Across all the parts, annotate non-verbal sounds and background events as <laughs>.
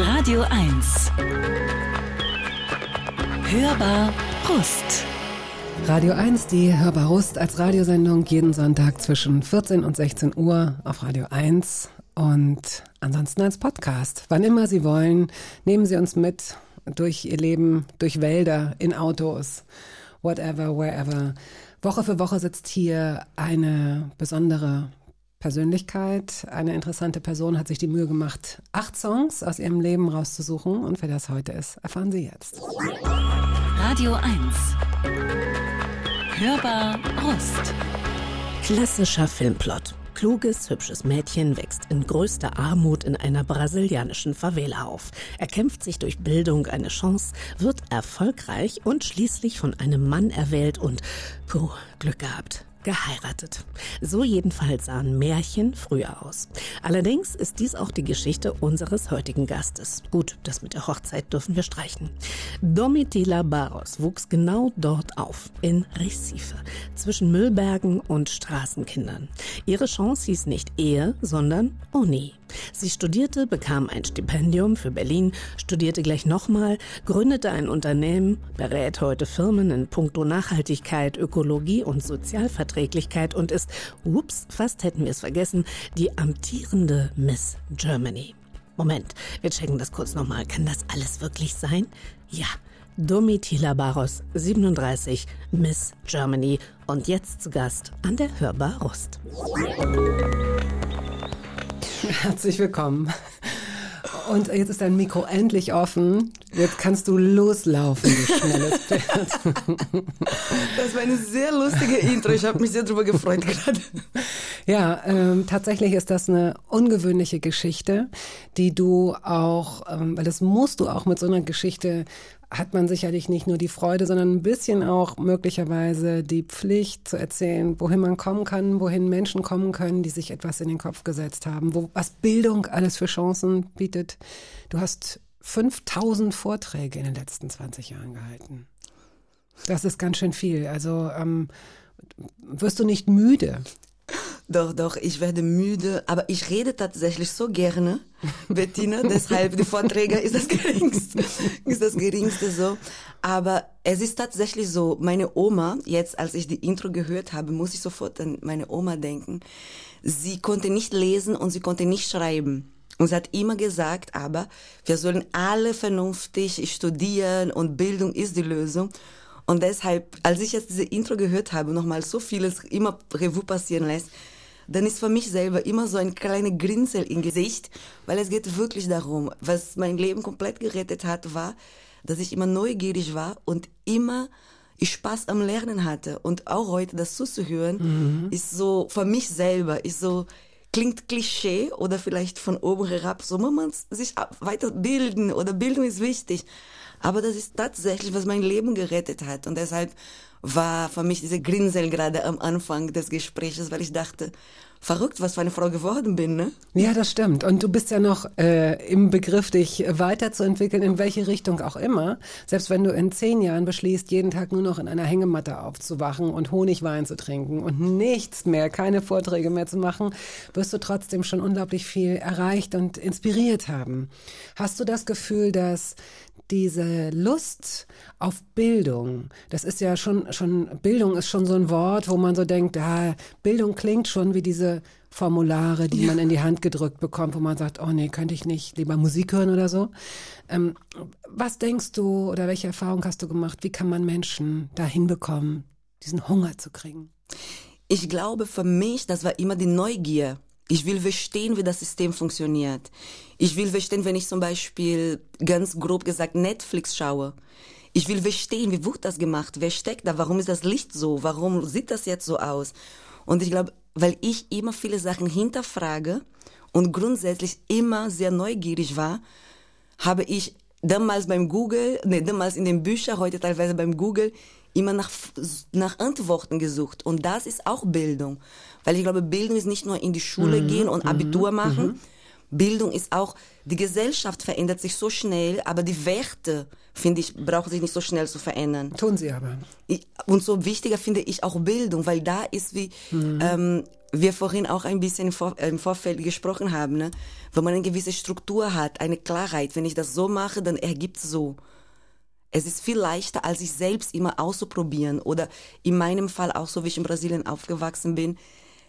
Radio 1. Hörbar Brust. Radio 1, die Hörbar Rust als Radiosendung jeden Sonntag zwischen 14 und 16 Uhr auf Radio 1 und ansonsten als Podcast. Wann immer Sie wollen, nehmen Sie uns mit durch Ihr Leben, durch Wälder, in Autos, whatever, wherever. Woche für Woche sitzt hier eine besondere Persönlichkeit. Eine interessante Person hat sich die Mühe gemacht, acht Songs aus ihrem Leben rauszusuchen. Und wer das heute ist, erfahren Sie jetzt. Radio 1. Hörbar Rust. Klassischer Filmplot. Kluges, hübsches Mädchen wächst in größter Armut in einer brasilianischen Favela auf. Er kämpft sich durch Bildung eine Chance, wird erfolgreich und schließlich von einem Mann erwählt und, puh, Glück gehabt geheiratet. So jedenfalls sahen Märchen früher aus. Allerdings ist dies auch die Geschichte unseres heutigen Gastes. Gut, das mit der Hochzeit dürfen wir streichen. Domitila Barros wuchs genau dort auf, in Recife, zwischen Müllbergen und Straßenkindern. Ihre Chance hieß nicht Ehe, sondern Uni. Sie studierte, bekam ein Stipendium für Berlin, studierte gleich nochmal, gründete ein Unternehmen, berät heute Firmen in puncto Nachhaltigkeit, Ökologie und Sozialverträglichkeit und ist, ups, fast hätten wir es vergessen, die amtierende Miss Germany. Moment, wir checken das kurz nochmal. Kann das alles wirklich sein? Ja. Domitila Barros, 37, Miss Germany und jetzt zu Gast an der Hörbar Rust. <laughs> Herzlich willkommen. Und jetzt ist dein Mikro endlich offen. Jetzt kannst du loslaufen, du schnelles <laughs> Pferd. Das war eine sehr lustige Intro. Ich habe mich sehr darüber gefreut gerade. Ja, ähm, tatsächlich ist das eine ungewöhnliche Geschichte, die du auch, ähm, weil das musst du auch mit so einer Geschichte hat man sicherlich nicht nur die Freude, sondern ein bisschen auch möglicherweise die Pflicht zu erzählen, wohin man kommen kann, wohin Menschen kommen können, die sich etwas in den Kopf gesetzt haben, wo, was Bildung alles für Chancen bietet. Du hast 5000 Vorträge in den letzten 20 Jahren gehalten. Das ist ganz schön viel. Also ähm, wirst du nicht müde? Doch, doch, ich werde müde, aber ich rede tatsächlich so gerne, <laughs> Bettina, deshalb die Vorträge ist das geringste, ist das geringste so. Aber es ist tatsächlich so, meine Oma, jetzt als ich die Intro gehört habe, muss ich sofort an meine Oma denken. Sie konnte nicht lesen und sie konnte nicht schreiben. Und sie hat immer gesagt, aber wir sollen alle vernünftig studieren und Bildung ist die Lösung. Und deshalb, als ich jetzt diese Intro gehört habe, nochmal so vieles immer Revue passieren lässt, dann ist für mich selber immer so ein kleiner Grinsel im Gesicht, weil es geht wirklich darum, was mein Leben komplett gerettet hat, war, dass ich immer neugierig war und immer ich Spaß am Lernen hatte. Und auch heute das zuzuhören, mhm. ist so, für mich selber, ist so, klingt Klischee oder vielleicht von oben herab, so man muss sich weiterbilden oder Bildung ist wichtig. Aber das ist tatsächlich, was mein Leben gerettet hat. Und deshalb war für mich diese Grinsel gerade am Anfang des Gesprächs, weil ich dachte, verrückt, was für eine Frau geworden bin, ne? Ja, das stimmt. Und du bist ja noch äh, im Begriff, dich weiterzuentwickeln, in welche Richtung auch immer. Selbst wenn du in zehn Jahren beschließt, jeden Tag nur noch in einer Hängematte aufzuwachen und Honigwein zu trinken und nichts mehr, keine Vorträge mehr zu machen, wirst du trotzdem schon unglaublich viel erreicht und inspiriert haben. Hast du das Gefühl, dass diese Lust auf Bildung, das ist ja schon, schon, Bildung ist schon so ein Wort, wo man so denkt, ja, Bildung klingt schon wie diese Formulare, die ja. man in die Hand gedrückt bekommt, wo man sagt, oh nee, könnte ich nicht lieber Musik hören oder so. Ähm, was denkst du oder welche Erfahrung hast du gemacht? Wie kann man Menschen dahin bekommen, diesen Hunger zu kriegen? Ich glaube, für mich, das war immer die Neugier ich will verstehen, wie das System funktioniert. Ich will verstehen, wenn ich zum Beispiel ganz grob gesagt Netflix schaue. Ich will verstehen, wie wird das gemacht? Wer steckt da? Warum ist das Licht so? Warum sieht das jetzt so aus? Und ich glaube, weil ich immer viele Sachen hinterfrage und grundsätzlich immer sehr neugierig war, habe ich damals beim Google, nee, damals in den Büchern, heute teilweise beim Google, immer nach, nach Antworten gesucht. Und das ist auch Bildung. Weil ich glaube, Bildung ist nicht nur in die Schule mhm. gehen und mhm. Abitur machen. Mhm. Bildung ist auch, die Gesellschaft verändert sich so schnell, aber die Werte, finde ich, brauchen sich nicht so schnell zu verändern. Tun sie aber. und so wichtiger finde ich auch Bildung, weil da ist wie, mhm. ähm, wir vorhin auch ein bisschen im, Vor im Vorfeld gesprochen haben, ne? wenn man eine gewisse Struktur hat, eine Klarheit, wenn ich das so mache, dann ergibt es so. Es ist viel leichter, als sich selbst immer auszuprobieren oder in meinem Fall auch so, wie ich in Brasilien aufgewachsen bin.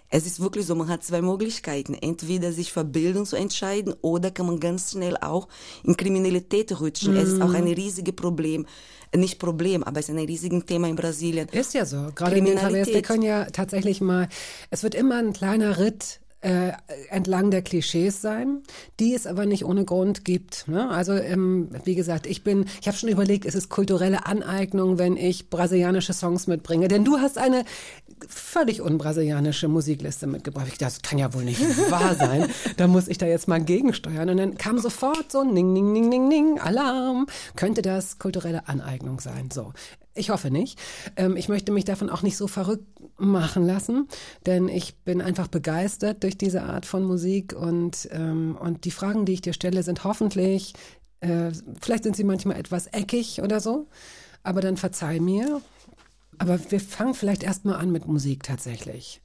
Es ist wirklich so, man hat zwei Möglichkeiten. Entweder sich für Bildung zu entscheiden oder kann man ganz schnell auch in Kriminalität rutschen. Es ist auch ein riesiges Problem nicht Problem, aber es ist ein riesiges Thema in Brasilien. Ist ja so. Gerade in den wir können ja tatsächlich mal, es wird immer ein kleiner Ritt äh, entlang der Klischees sein, die es aber nicht ohne Grund gibt. Ne? Also ähm, wie gesagt, ich bin, ich habe schon überlegt, es ist kulturelle Aneignung, wenn ich brasilianische Songs mitbringe, denn du hast eine völlig unbrasilianische Musikliste mitgebracht. Ich, das kann ja wohl nicht <laughs> wahr sein. Da muss ich da jetzt mal gegensteuern. Und dann kam sofort so Ning, Ning, Ning, Ning, Ning, Alarm. Könnte das kulturelle Aneignung sein? So. Ich hoffe nicht. Ähm, ich möchte mich davon auch nicht so verrückt machen lassen, denn ich bin einfach begeistert durch diese Art von Musik und, ähm, und die Fragen, die ich dir stelle, sind hoffentlich, äh, vielleicht sind sie manchmal etwas eckig oder so, aber dann verzeih mir. Aber wir fangen vielleicht erstmal an mit Musik tatsächlich,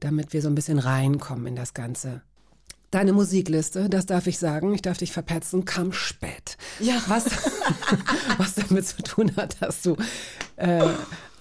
damit wir so ein bisschen reinkommen in das Ganze. Deine Musikliste, das darf ich sagen, ich darf dich verpetzen, kam spät. Ja. Was, <laughs> was damit zu tun hat, dass du äh,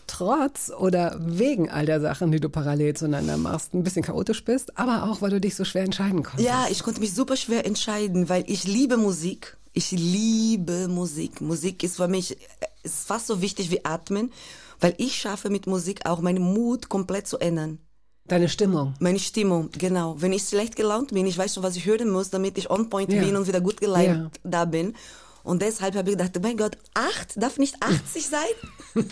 trotz oder wegen all der Sachen, die du parallel zueinander machst, ein bisschen chaotisch bist, aber auch, weil du dich so schwer entscheiden konntest. Ja, ich konnte mich super schwer entscheiden, weil ich liebe Musik. Ich liebe Musik. Musik ist für mich ist fast so wichtig wie Atmen, weil ich schaffe mit Musik auch meinen Mut komplett zu ändern. Deine Stimmung. Meine Stimmung, genau. Wenn ich schlecht gelaunt bin, ich weiß schon, was ich hören muss, damit ich on point ja. bin und wieder gut gelaunt ja. da bin. Und deshalb habe ich gedacht, mein Gott, acht darf nicht 80 sein?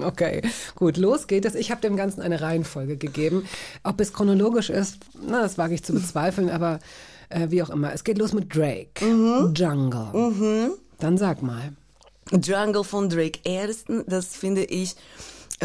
<laughs> okay, gut, los geht es. Ich habe dem Ganzen eine Reihenfolge gegeben. Ob es chronologisch ist, na, das wage ich zu bezweifeln, aber äh, wie auch immer. Es geht los mit Drake. Mhm. Jungle. Mhm. Dann sag mal. Jungle von Drake. Erstens, das finde ich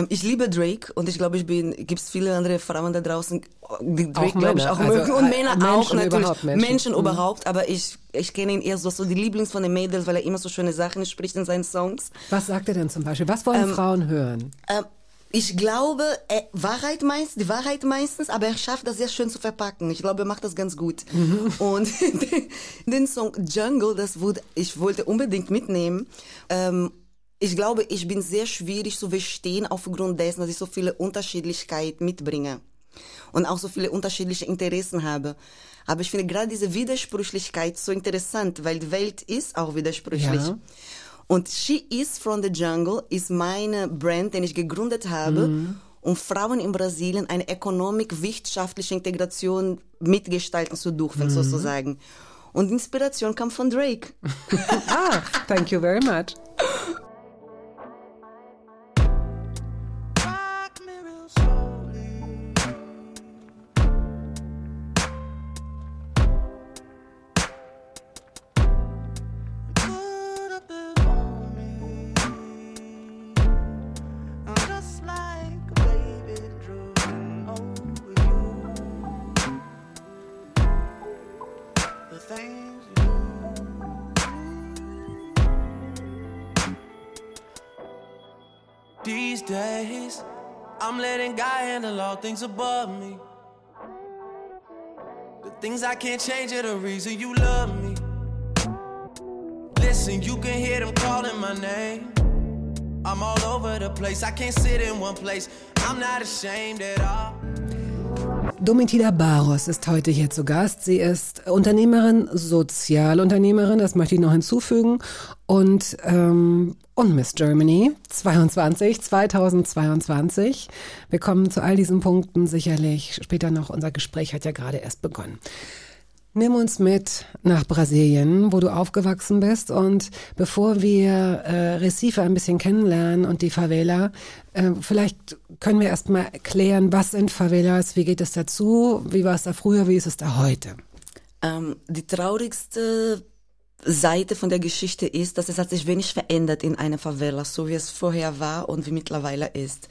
ich liebe Drake und ich glaube, ich bin, gibt es viele andere Frauen da draußen, die Drake, glaube ich, auch also mögen. Und Männer Menschen auch natürlich. Überhaupt, Menschen, Menschen mhm. überhaupt, aber ich, ich kenne ihn eher so, so die Lieblings von den Mädels, weil er immer so schöne Sachen spricht in seinen Songs. Was sagt er denn zum Beispiel? Was wollen ähm, Frauen hören? Ähm, ich glaube, er, Wahrheit meist, die Wahrheit meistens, aber er schafft das sehr schön zu verpacken. Ich glaube, er macht das ganz gut. Mhm. Und den, <laughs> den, Song Jungle, das wurde, ich wollte unbedingt mitnehmen. Ähm, ich glaube, ich bin sehr schwierig zu verstehen aufgrund dessen, dass ich so viele Unterschiedlichkeiten mitbringe und auch so viele unterschiedliche Interessen habe. Aber ich finde gerade diese Widersprüchlichkeit so interessant, weil die Welt ist auch widersprüchlich. Ja. Und She Is from the Jungle ist meine Brand, den ich gegründet habe, mhm. um Frauen in Brasilien eine ökonomisch-wirtschaftliche Integration mitgestalten zu dürfen, mhm. sozusagen. Und Inspiration kam von Drake. <laughs> ah, thank you very much. <laughs> God handle all things above me. The things I can't change are the reason you love me. Listen, you can hear them calling my name. I'm all over the place, I can't sit in one place. I'm not ashamed at all. Domitila Barros ist heute hier zu Gast. Sie ist Unternehmerin, Sozialunternehmerin, das möchte ich noch hinzufügen. Und, ähm, und Miss Germany 22, 2022. Wir kommen zu all diesen Punkten sicherlich später noch. Unser Gespräch hat ja gerade erst begonnen. Nimm uns mit nach Brasilien, wo du aufgewachsen bist. Und bevor wir äh, Recife ein bisschen kennenlernen und die Favela, äh, vielleicht können wir erst mal klären, was sind Favelas, wie geht es dazu, wie war es da früher, wie ist es da heute? Ähm, die traurigste Seite von der Geschichte ist, dass es hat sich wenig verändert in einer Favela, so wie es vorher war und wie mittlerweile ist.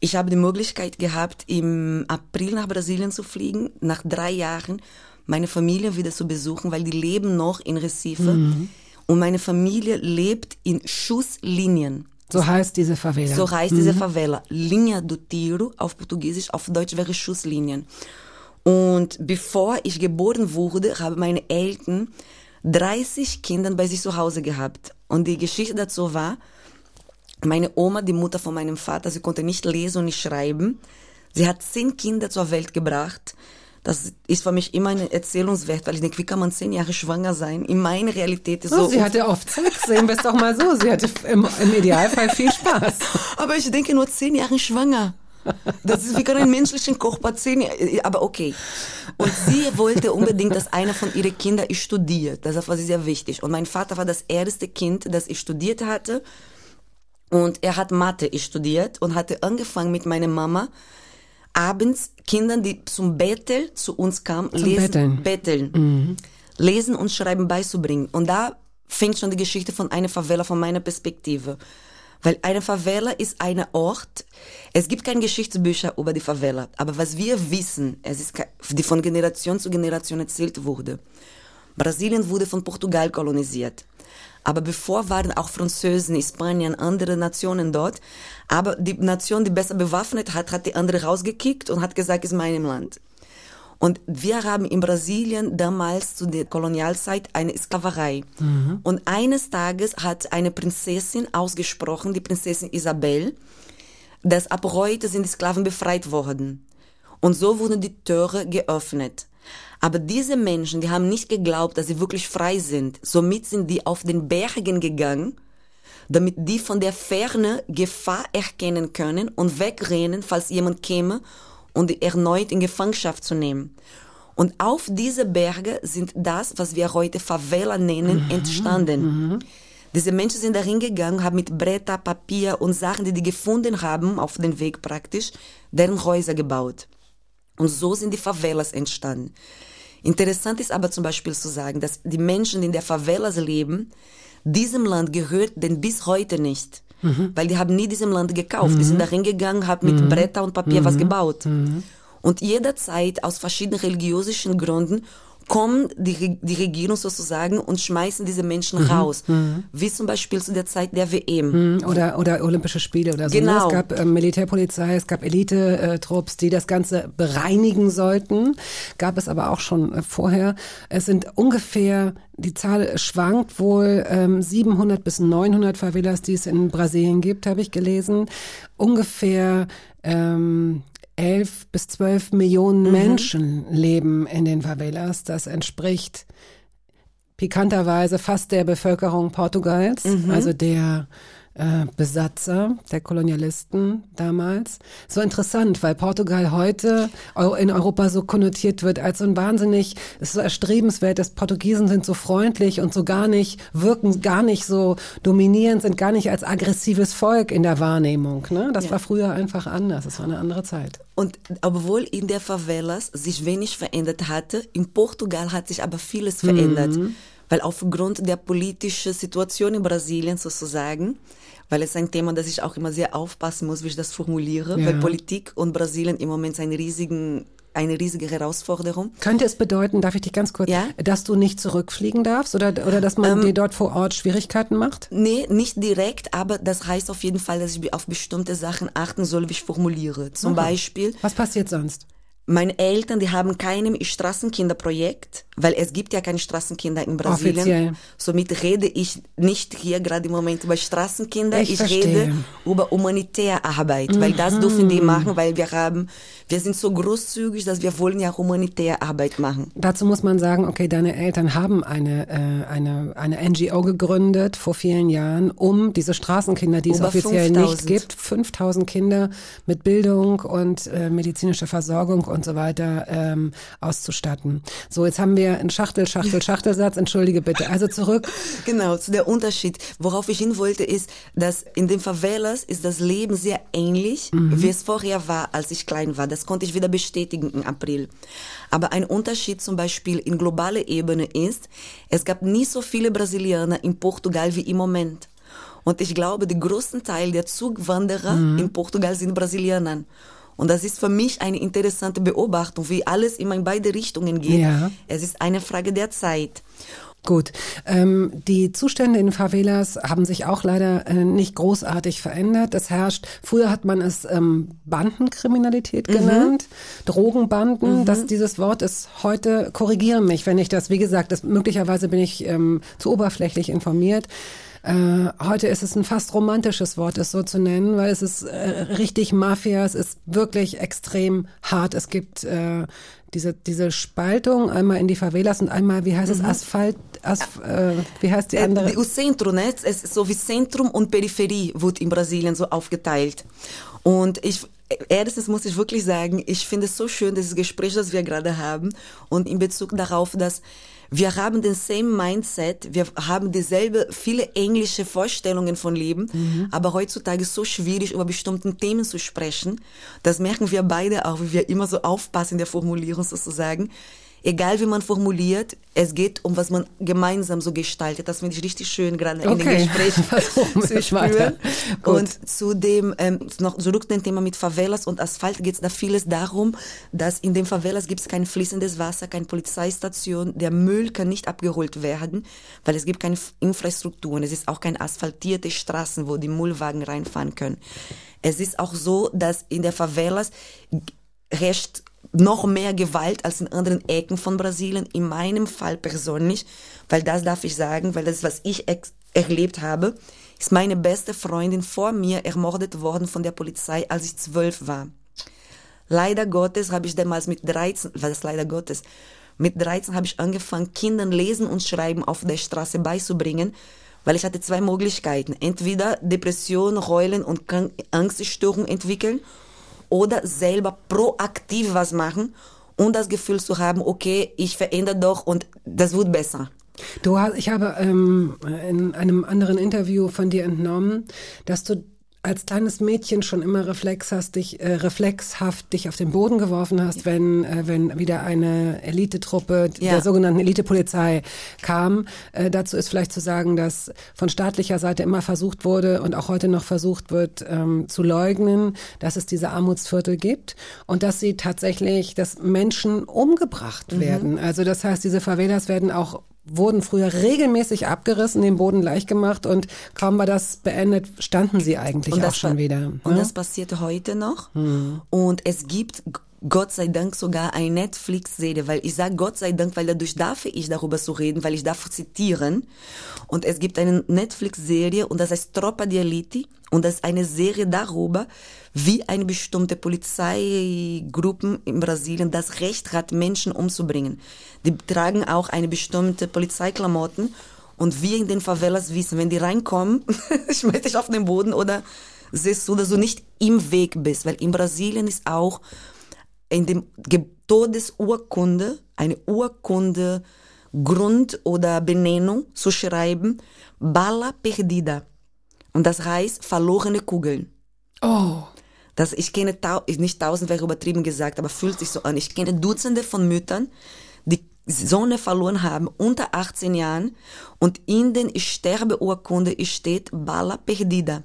Ich habe die Möglichkeit gehabt, im April nach Brasilien zu fliegen, nach drei Jahren meine Familie wieder zu besuchen, weil die leben noch in Recife. Mhm. Und meine Familie lebt in Schusslinien So heißt diese Favela. So heißt diese Favela. Linha do Tiro, auf Portugiesisch, auf Deutsch wäre Schusslinien. Und bevor ich geboren wurde, haben meine Eltern 30 Kinder bei sich zu Hause gehabt. Und die Geschichte dazu war, meine Oma, die Mutter von meinem Vater, sie konnte nicht lesen und nicht schreiben. Sie hat zehn Kinder zur Welt gebracht. Das ist für mich immer ein Erzählungswert, weil ich denke, wie kann man zehn Jahre schwanger sein? In meiner Realität ist Oh, so. sie hatte oft Sex, sehen wir es doch mal so. Sie hatte im, im Idealfall viel Spaß. <laughs> Aber ich denke nur zehn Jahre schwanger. Das ist wie kann ein menschlichen Körper zehn Jahre, aber okay. Und sie wollte unbedingt, dass einer von ihren Kindern studiert. Das war sehr wichtig. Und mein Vater war das erste Kind, das ich studiert hatte. Und er hat Mathe studiert und hatte angefangen mit meiner Mama abends Kindern, die zum Betteln zu uns kamen, Zum lesen, Betteln. betteln, lesen und schreiben beizubringen. Und da fängt schon die Geschichte von einer Favela von meiner Perspektive. Weil eine Favela ist ein Ort, es gibt keine Geschichtsbücher über die Favela, aber was wir wissen, es ist, die von Generation zu Generation erzählt wurde. Brasilien wurde von Portugal kolonisiert. Aber bevor waren auch Französen, Spanien, andere Nationen dort. Aber die Nation, die besser bewaffnet hat, hat die andere rausgekickt und hat gesagt, ist mein Land. Und wir haben in Brasilien damals zu der Kolonialzeit eine Sklaverei. Und eines Tages hat eine Prinzessin ausgesprochen, die Prinzessin Isabel, dass ab heute sind die Sklaven befreit worden. Und so wurden die Tore geöffnet. Aber diese Menschen, die haben nicht geglaubt, dass sie wirklich frei sind. Somit sind die auf den Bergen gegangen, damit die von der Ferne Gefahr erkennen können und wegrennen, falls jemand käme und die erneut in Gefangenschaft zu nehmen. Und auf diese Berge sind das, was wir heute Favela nennen, entstanden. Diese Menschen sind dahin gegangen, haben mit Bretter, Papier und Sachen, die die gefunden haben, auf den Weg praktisch, deren Häuser gebaut. Und so sind die Favelas entstanden. Interessant ist aber zum Beispiel zu sagen, dass die Menschen, die in der Favelas leben, diesem Land gehört denn bis heute nicht. Weil die haben nie diesem Land gekauft. Die sind dahin gegangen, haben mit Bretter und Papier was gebaut. Und jederzeit aus verschiedenen religiösen Gründen kommen die, die Regierung sozusagen und schmeißen diese Menschen raus. Wie zum Beispiel zu der Zeit der WM. Oder, oder Olympische Spiele oder so. Ne? Genau. Es gab äh, Militärpolizei, es gab Elite-Trupps, die das Ganze bereinigen sollten. Gab es aber auch schon äh, vorher. Es sind ungefähr, die Zahl schwankt wohl, ähm, 700 bis 900 Favelas, die es in Brasilien gibt, habe ich gelesen. Ungefähr ähm, 11 bis 12 Millionen Menschen leben in den Favelas. Das entspricht pikanterweise fast der Bevölkerung Portugals, also der äh, Besatzer, der Kolonialisten damals. So interessant, weil Portugal heute eu- in Europa so konnotiert wird als so ein wahnsinnig, es ist so erstrebenswert, dass Portugiesen sind so freundlich und so gar nicht, wirken gar nicht so dominierend, sind gar nicht als aggressives Volk in der Wahrnehmung. Ne? Das war früher einfach anders, es war eine andere Zeit. Und obwohl in der Favelas sich wenig verändert hatte, in Portugal hat sich aber vieles verändert. Weil aufgrund der politischen Situation in Brasilien sozusagen, weil es ein Thema, das ich auch immer sehr aufpassen muss, wie ich das formuliere, Ja. weil Politik und Brasilien im Moment eine, riesigen, eine riesige Herausforderung. Könnte es bedeuten, darf ich dich ganz kurz, Ja? dass du nicht zurückfliegen darfst oder, oder dass man dir dort vor Ort Schwierigkeiten macht? Nee, nicht direkt, aber das heißt auf jeden Fall, dass ich auf bestimmte Sachen achten soll, wie ich formuliere. Zum Beispiel, Was passiert sonst? Meine Eltern, die haben keinem Straßenkinderprojekt, weil es gibt ja keine Straßenkinder in Brasilien. Offiziell. Somit rede ich nicht hier gerade im Moment über Straßenkinder. Ich Ich, rede über humanitäre Arbeit, weil das dürfen die machen, weil wir haben, wir sind so großzügig, dass wir wollen ja humanitäre Arbeit machen. Dazu muss man sagen, okay, deine Eltern haben eine, äh, eine, eine NGO gegründet vor vielen Jahren, um diese Straßenkinder, die es Über offiziell 5000. nicht gibt, 5000 Kinder mit Bildung und äh, medizinischer Versorgung und so weiter ähm, auszustatten. So, jetzt haben wir einen Schachtel, Schachtel, Schachtelsatz. Entschuldige bitte. Also zurück. <laughs> Genau, zu der Unterschied. Worauf ich hin wollte, ist, dass in den Favelas ist das Leben sehr ähnlich, wie es vorher war, als ich klein war. Das konnte ich wieder bestätigen im April. Aber ein Unterschied zum Beispiel in globaler Ebene ist, es gab nie so viele Brasilianer in Portugal wie im Moment. Und ich glaube, der größten Teil der Zugwanderer in Portugal sind Brasilianer. Und das ist für mich eine interessante Beobachtung, wie alles immer in beide Richtungen geht. Ja. Es ist eine Frage der Zeit. Gut. Ähm, die Zustände in Favelas haben sich auch leider äh, nicht großartig verändert. Es herrscht, früher hat man es ähm, Bandenkriminalität genannt, Drogenbanden. Das, dieses Wort ist heute, korrigiere mich, wenn ich das, wie gesagt, das, möglicherweise bin ich ähm, zu oberflächlich informiert. Äh, heute ist es ein fast romantisches Wort, es so zu nennen, weil es ist äh, richtig Mafia, es ist wirklich extrem hart. Es gibt äh, diese, diese Spaltung einmal in die Favelas und einmal, wie heißt es, Asphalt, Asf äh, wie heißt die Äh, andere? O centro, né? Es ist so wie Zentrum und Peripherie wird in Brasilien so aufgeteilt. Und ich, erstens muss ich wirklich sagen, ich finde es so schön, dieses Gespräch, das wir gerade haben und in Bezug darauf, dass wir haben den same Mindset, wir haben dieselbe, viele englische Vorstellungen von Leben, aber heutzutage ist es so schwierig, über bestimmte Themen zu sprechen. Das merken wir beide auch, wie wir immer so aufpassen in der Formulierung sozusagen. Egal wie man formuliert, es geht um was man gemeinsam so gestaltet. Das finde ich richtig schön, gerade in Okay. den Gesprächen <laughs> zu <laughs> spüren. Und zu dem, ähm, noch zurück zu dem Thema mit Favelas und Asphalt geht es da vieles darum, dass in den Favelas gibt es kein fließendes Wasser, keine Polizeistation, der Müll kann nicht abgeholt werden, weil es gibt keine Infrastruktur und es ist auch keine asphaltierte Straßen, wo die Müllwagen reinfahren können. Es ist auch so, dass in der Favelas herrscht noch mehr Gewalt als in anderen Ecken von Brasilien. In meinem Fall persönlich, weil das darf ich sagen, weil das was ich erlebt habe, ist meine beste Freundin vor mir ermordet worden von der Polizei, als ich zwölf war. Leider Gottes habe ich damals mit 13, was ist leider Gottes, mit 13 habe ich angefangen, Kindern Lesen und Schreiben auf der Straße beizubringen, weil ich hatte zwei Möglichkeiten. Entweder Depression, Heulen und Angststörung entwickeln oder selber proaktiv was machen und das Gefühl zu haben, okay, ich verändere doch und das wird besser. Du hast, ich habe ähm, in einem anderen Interview von dir entnommen, dass du als kleines Mädchen schon immer Reflex hast, dich, äh, reflexhaft dich auf den Boden geworfen hast, wenn, äh, wenn wieder eine Elitetruppe Ja. der sogenannten Elitepolizei kam. Äh, dazu ist vielleicht zu sagen, dass von staatlicher Seite immer versucht wurde und auch heute noch versucht wird, ähm, zu leugnen, dass es diese Armutsviertel gibt und dass sie tatsächlich, dass Menschen umgebracht werden. Also das heißt, diese Favelas werden auch wurden früher regelmäßig abgerissen, den Boden leicht gemacht und kaum war das beendet, standen sie eigentlich auch schon wieder. Und ne? das passiert heute noch. Und es gibt Gott sei Dank sogar eine Netflix-Serie, weil ich sage Gott sei Dank, weil dadurch darf ich darüber zu reden, weil ich darf zitieren. Und es gibt eine Netflix-Serie und das heißt Tropa di Elite und das ist eine Serie darüber, wie eine bestimmte Polizeigruppen in Brasilien das Recht hat, Menschen umzubringen. Die tragen auch eine bestimmte Polizeiklamotten und wir in den Favelas wissen, wenn die reinkommen, <laughs> schmeiß dich auf den Boden oder siehst du, dass du nicht im Weg bist. Weil in Brasilien ist auch in dem Todesurkunde, eine Urkunde, Grund oder Benennung zu schreiben, Bala perdida. Und das heißt verlorene Kugeln. Oh, Das, ich kenne, nicht tausend wäre übertrieben gesagt, aber fühlt sich so an. Ich kenne Dutzende von Müttern, die Sonne verloren haben unter 18 Jahren und in den Sterbeurkunde steht Bala perdida,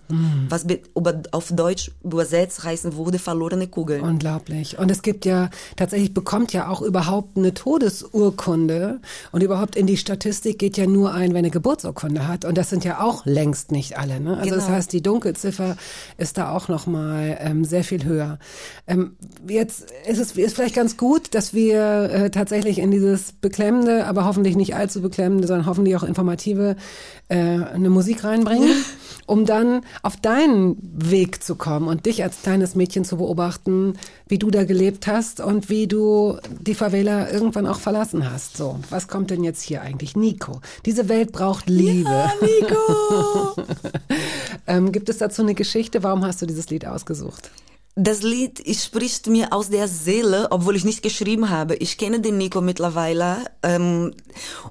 was be- über, auf Deutsch übersetzt heißen würde verlorene Kugel. unglaublich. Und es gibt ja, tatsächlich bekommt ja auch überhaupt eine Todesurkunde und überhaupt in die Statistik geht ja nur ein, wenn eine Geburtsurkunde hat. Und das sind ja auch längst nicht alle. Ne? Also das Genau. heißt, die Dunkelziffer ist da auch nochmal ähm, sehr viel höher. Ähm, jetzt ist es ist vielleicht ganz gut, dass wir äh, tatsächlich in dieses beklemmende, aber hoffentlich nicht allzu beklemmende, sondern hoffentlich auch informative äh, eine Musik reinbringen, um dann auf deinen Weg zu kommen und dich als kleines Mädchen zu beobachten, wie du da gelebt hast und wie du die Favela irgendwann auch verlassen hast. So, was kommt denn jetzt hier eigentlich? Nico, diese Welt braucht Liebe. Nico! <laughs> ähm, gibt es dazu eine Geschichte? Warum hast du dieses Lied ausgesucht? Das Lied spricht mir aus der Seele, obwohl ich nicht geschrieben habe. Ich kenne den Nico mittlerweile ähm,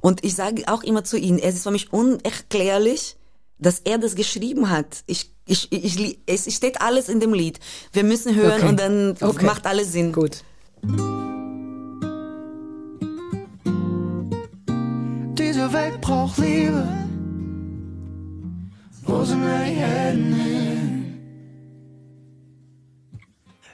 und ich sage auch immer zu ihm, es ist für mich unerklärlich, dass er das geschrieben hat. Ich, ich, ich, es steht alles in dem Lied. Wir müssen hören Okay. und dann Okay. macht alles Sinn. Gut. Diese Welt braucht Liebe. Wo sind wir die Helden hin?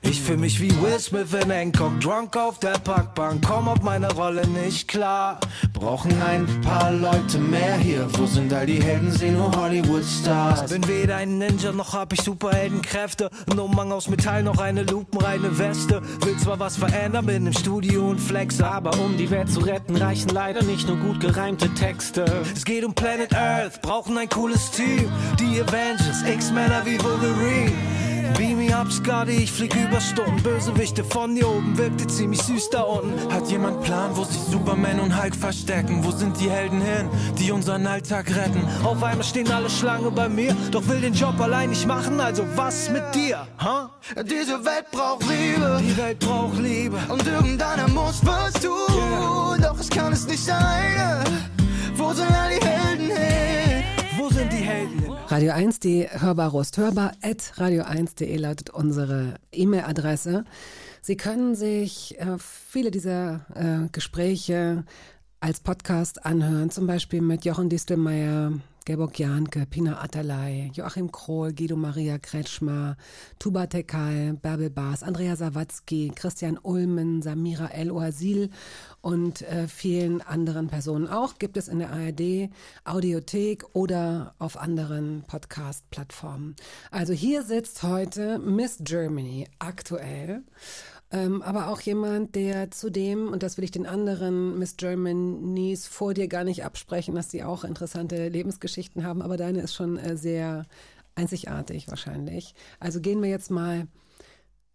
Ich fühl mich wie Will Smith in Hancock, drunk auf der Parkbank, komm auf meine Rolle nicht klar. Brauchen ein paar Leute mehr hier, wo sind all die Helden, sehen nur Hollywood-Stars. Bin weder ein Ninja, noch hab ich Superheldenkräfte, ein Umhang aus Metall, noch eine lupenreine Weste. Will zwar was verändern, bin im Studio und flexe, aber um die Welt zu retten, reichen leider nicht nur gut gereimte Texte. Es geht um Planet Earth, brauchen ein cooles Team, die Avengers, X-Männer wie Wolverine. Beam me up, Scotty, ich flieg über Stunden. Bösewichte von hier oben, wirkte ziemlich süß da unten. Hat jemand Plan, wo sich Superman und Hulk verstecken? Wo sind die Helden hin, die unseren Alltag retten? Auf einmal stehen alle Schlange bei mir, doch will den Job allein nicht machen, also was mit dir? Huh? Diese Welt braucht Liebe. Die Welt braucht Liebe. Und irgendeiner muss was tun. Yeah. Doch es kann es nicht sein. Wo sind all die Helden hin? Wo sind die Helden? Radio 1, die Hörbarrust. Hörbar at radio1.de lautet unsere E-Mail-Adresse. Sie können sich äh, viele dieser äh, Gespräche als Podcast anhören, zum Beispiel mit Jochen Distelmeier, Geborg Janke, Pina Atalay, Joachim Krohl, Guido Maria Kretschmer, Tuba Tekal, Bärbel Baas, Andrea Sawatzki, Christian Ulmen, Samira El Oasil und äh, vielen anderen Personen auch gibt es in der ARD Audiothek oder auf anderen Podcast-Plattformen. Also hier sitzt heute Miss Germany aktuell ähm, aber auch jemand, der zudem, und das will ich den anderen Miss Germanys vor dir gar nicht absprechen, dass sie auch interessante Lebensgeschichten haben, aber deine ist schon äh, sehr einzigartig wahrscheinlich. Also gehen wir jetzt mal,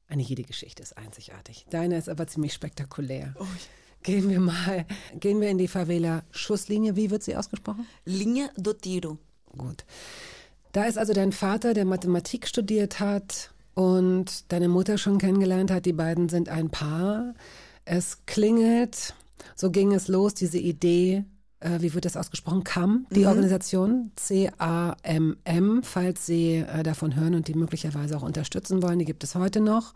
eine jede Geschichte ist einzigartig. Deine ist aber ziemlich spektakulär. Oh, Gehen wir mal, gehen wir in die Favela Schusslinie. Wie wird sie ausgesprochen? Linha do Tiro. Gut. Da ist also dein Vater, der Mathematik studiert hat und deine Mutter schon kennengelernt hat. Die beiden sind ein Paar. Es klingelt. So ging es los, diese Idee. Äh, wie wird das ausgesprochen? CAM, die Organisation. C-A-M-M, falls Sie äh, davon hören und die möglicherweise auch unterstützen wollen. Die gibt es heute noch.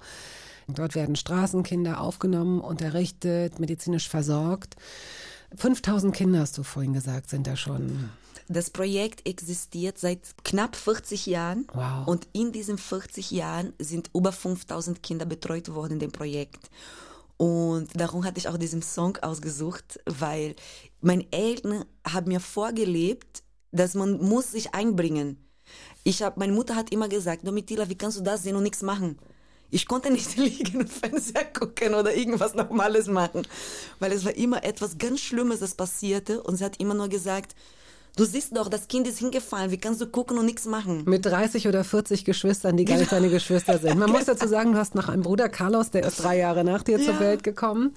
Dort werden Straßenkinder aufgenommen, unterrichtet, medizinisch versorgt. 5000 Kinder, hast du vorhin gesagt, sind da schon. Das Projekt existiert seit knapp 40 Jahren. Wow. Und in diesen 40 Jahren sind über 5000 Kinder betreut worden in dem Projekt. Und darum hatte ich auch diesen Song ausgesucht, weil meine Eltern haben mir vorgelebt, dass man muss sich einbringen. Ich hab, meine Mutter hat immer gesagt, Domitila, wie kannst du das sehen und nichts machen? Ich konnte nicht <laughs> liegen und Fernseher gucken oder irgendwas Normales machen, weil es war immer etwas ganz Schlimmes, das passierte und sie hat immer nur gesagt, du siehst doch, das Kind ist hingefallen, wie kannst du gucken und nichts machen? Mit 30 oder 40 Geschwistern, die gar nicht deine Geschwister sind. Man muss <laughs> dazu sagen, du hast noch einen Bruder, Carlos, der ist drei Jahre nach dir zur Ja. Welt gekommen.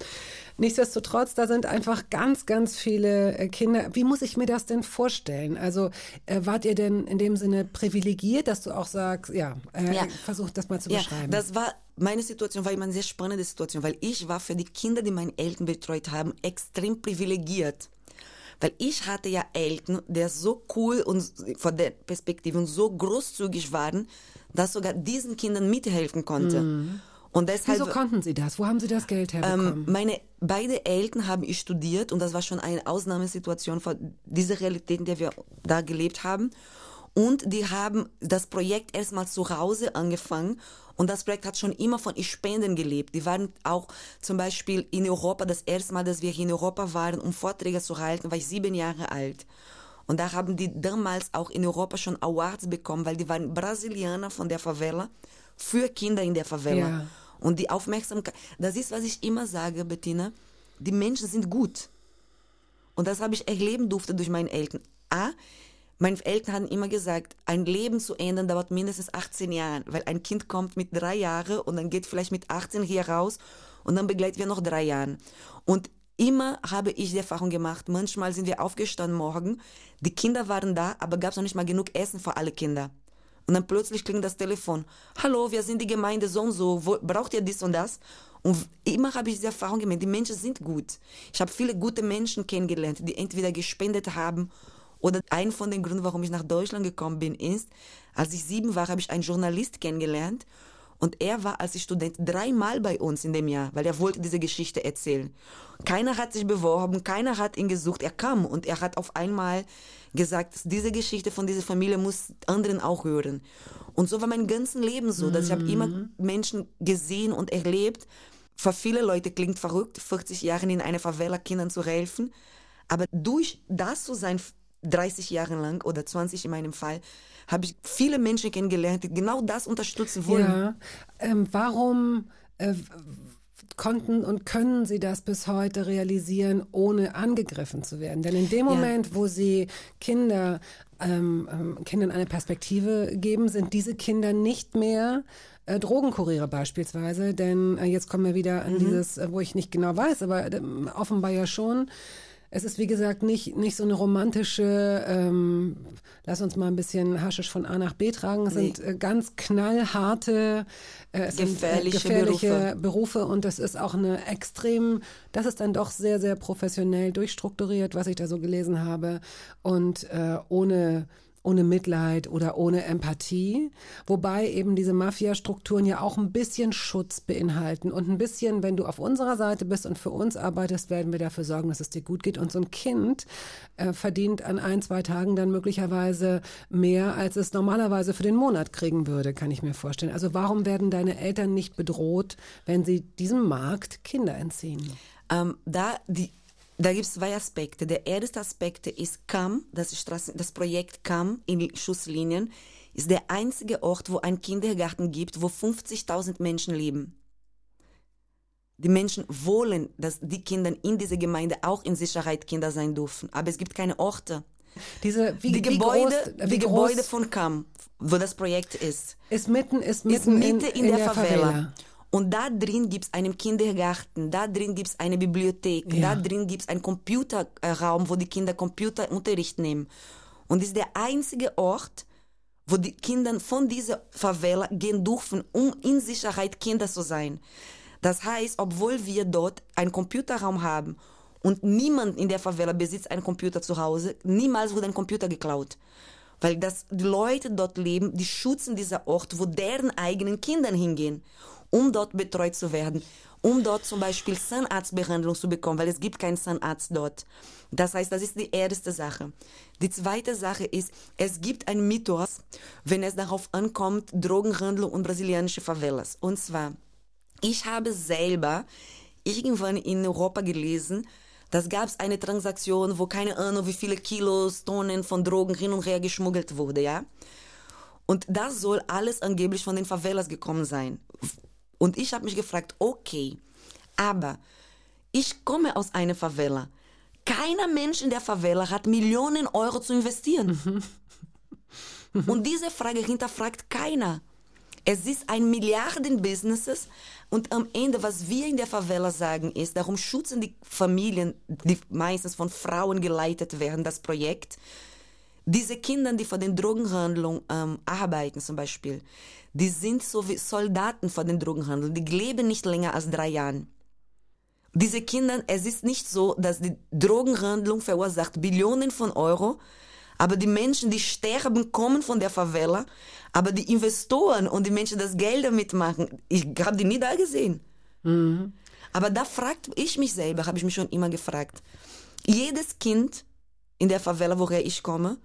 Nichtsdestotrotz, da sind einfach ganz, ganz viele äh, Kinder. Wie muss ich mir das denn vorstellen? Also äh, wart ihr denn in dem Sinne privilegiert, dass du auch sagst, ja, äh, Ja. versuch das mal zu Ja, beschreiben. das war meine Situation war immer eine sehr spannende Situation, weil ich war für die Kinder, die meine Eltern betreut haben, extrem privilegiert. Weil ich hatte ja Eltern, die so cool und von der Perspektive und so großzügig waren, dass sogar diesen Kindern mithelfen konnte. Und deshalb, Wieso konnten sie das? Wo haben sie das Geld herbekommen? ähm, meine beide Eltern haben ich studiert und das war schon eine Ausnahmesituation von dieser Realität, in der wir da gelebt haben. Und die haben das Projekt erstmal zu Hause angefangen und das Projekt hat schon immer von Spenden gelebt. Die waren auch zum Beispiel in Europa, das erste Mal, dass wir hier in Europa waren, um Vorträge zu halten, war ich sieben Jahre alt. Und da haben die damals auch in Europa schon Awards bekommen, weil die waren Brasilianer von der Favela für Kinder in der Favela. Ja. Und die Aufmerksamkeit, das ist, was ich immer sage, Bettina, die Menschen sind gut. Und das habe ich erleben durfte durch meine Eltern. A, meine Eltern haben immer gesagt, ein Leben zu ändern dauert mindestens 18 Jahre, weil ein Kind kommt mit drei Jahren und dann geht vielleicht mit 18 hier raus und dann begleiten wir noch drei Jahre. Und immer habe ich die Erfahrung gemacht, manchmal sind wir aufgestanden morgen, die Kinder waren da, aber gab es noch nicht mal genug Essen für alle Kinder. Und dann plötzlich klingt das Telefon. Hallo, wir sind die Gemeinde so und so. Wo, braucht ihr dies und das? Und immer habe ich diese Erfahrung gemacht. Die Menschen sind gut. Ich habe viele gute Menschen kennengelernt, die entweder gespendet haben oder ein von den Gründen, warum ich nach Deutschland gekommen bin, ist, als ich sieben war, habe ich einen Journalist kennengelernt Und er war als Student dreimal bei uns in dem Jahr, weil er wollte diese Geschichte erzählen. Keiner hat sich beworben, keiner hat ihn gesucht. Er kam und er hat auf einmal gesagt, diese Geschichte von dieser Familie muss anderen auch hören. Und so war mein ganzes Leben so, dass ich habe immer Menschen gesehen und erlebt. Für viele Leute klingt verrückt, 40 Jahre in einer Favela Kindern zu helfen. Aber durch das zu sein, 30 Jahre lang oder 20 in meinem Fall, habe ich viele Menschen kennengelernt, die genau das unterstützen wollen. Ja. Ähm, warum äh, konnten und können Sie das bis heute realisieren, ohne angegriffen zu werden? Denn in dem Moment, wo Sie Kinder ähm, ähm, Kindern eine Perspektive geben, sind diese Kinder nicht mehr äh, Drogenkuriere beispielsweise. Denn äh, jetzt kommen wir wieder an dieses, äh, wo ich nicht genau weiß, aber äh, offenbar ja schon. Es ist wie gesagt nicht nicht so eine romantische, ähm, lass uns mal ein bisschen Haschisch von A nach B tragen. Es Nee. sind äh, ganz knallharte, äh, es Gefährliche sind, äh, gefährliche Berufe. Berufe und das ist auch eine extrem, das ist dann doch sehr, sehr professionell durchstrukturiert, was ich da so gelesen habe und äh, ohne ohne Mitleid oder ohne Empathie, wobei eben diese Mafia-Strukturen ja auch ein bisschen Schutz beinhalten und ein bisschen, wenn du auf unserer Seite bist und für uns arbeitest, werden wir dafür sorgen, dass es dir gut geht und so ein Kind äh, verdient an ein, zwei Tagen dann möglicherweise mehr, als es normalerweise für den Monat kriegen würde, kann ich mir vorstellen. Also warum werden deine Eltern nicht bedroht, wenn sie diesem Markt Kinder entziehen? Ähm, da die, da gibt es zwei Aspekte. Der erste Aspekt ist CAM, das, Straßen, das Projekt CAM in Schusslinien, ist der einzige Ort, wo ein Kindergarten gibt, wo 50.000 Menschen leben. Die Menschen wollen, dass die Kinder in dieser Gemeinde auch in Sicherheit Kinder sein dürfen. Aber es gibt keine Orte. Diese, wie, die wie Gebäude, groß, die wie Gebäude von CAM, wo das Projekt ist, ist mitten, ist ist mitten Mitte in, in, der, Favela. Und da drin gibt's einen Kindergarten, da drin gibt's eine Bibliothek, Ja. da drin gibt's einen Computerraum, wo die Kinder Computerunterricht nehmen. Und ist der einzige Ort, wo die Kinder von dieser Favela gehen dürfen, um in Sicherheit Kinder zu sein. Das heißt, obwohl wir dort einen Computerraum haben und niemand in der Favela besitzt einen Computer zu Hause, niemals wurde ein Computer geklaut. Weil das, die Leute dort leben, die schützen dieser Ort, wo deren eigenen Kinder hingehen, um dort betreut zu werden, um dort zum Beispiel Zahnarztbehandlung zu bekommen, weil es gibt keinen Zahnarzt dort. Das heißt, das ist die erste Sache. Die zweite Sache ist, es gibt einen Mythos, wenn es darauf ankommt, Drogenhandel und brasilianische Favelas. Und zwar, ich habe selber irgendwann in Europa gelesen, das gab es eine Transaktion, wo keine Ahnung, wie viele Kilos, Tonnen von Drogen hin und her geschmuggelt wurde, ja. Und das soll alles angeblich von den Favelas gekommen sein. Und ich habe mich gefragt, okay, aber ich komme aus einer Favela. Keiner Mensch in der Favela hat Millionen Euro zu investieren. <laughs> Und diese Frage hinterfragt keiner. Es ist ein Milliarden-Businesses und am Ende, was wir in der Favela sagen, ist, darum schützen die Familien, die meistens von Frauen geleitet werden, das Projekt. Diese Kinder, die vor den Drogenhandlungen ähm, arbeiten zum Beispiel, die sind so wie Soldaten vor den Drogenhandel. Die leben nicht länger als drei Jahren. Diese Kinder, es ist nicht so, dass die Drogenhandlung verursacht Billionen von Euro, aber die Menschen, die sterben, kommen von der Favela, aber die Investoren und die Menschen, die das Geld damit machen, ich habe die nie da gesehen. Aber da fragt ich mich selber, habe ich mich schon immer gefragt. Jedes Kind in der Favela, woher ich komme,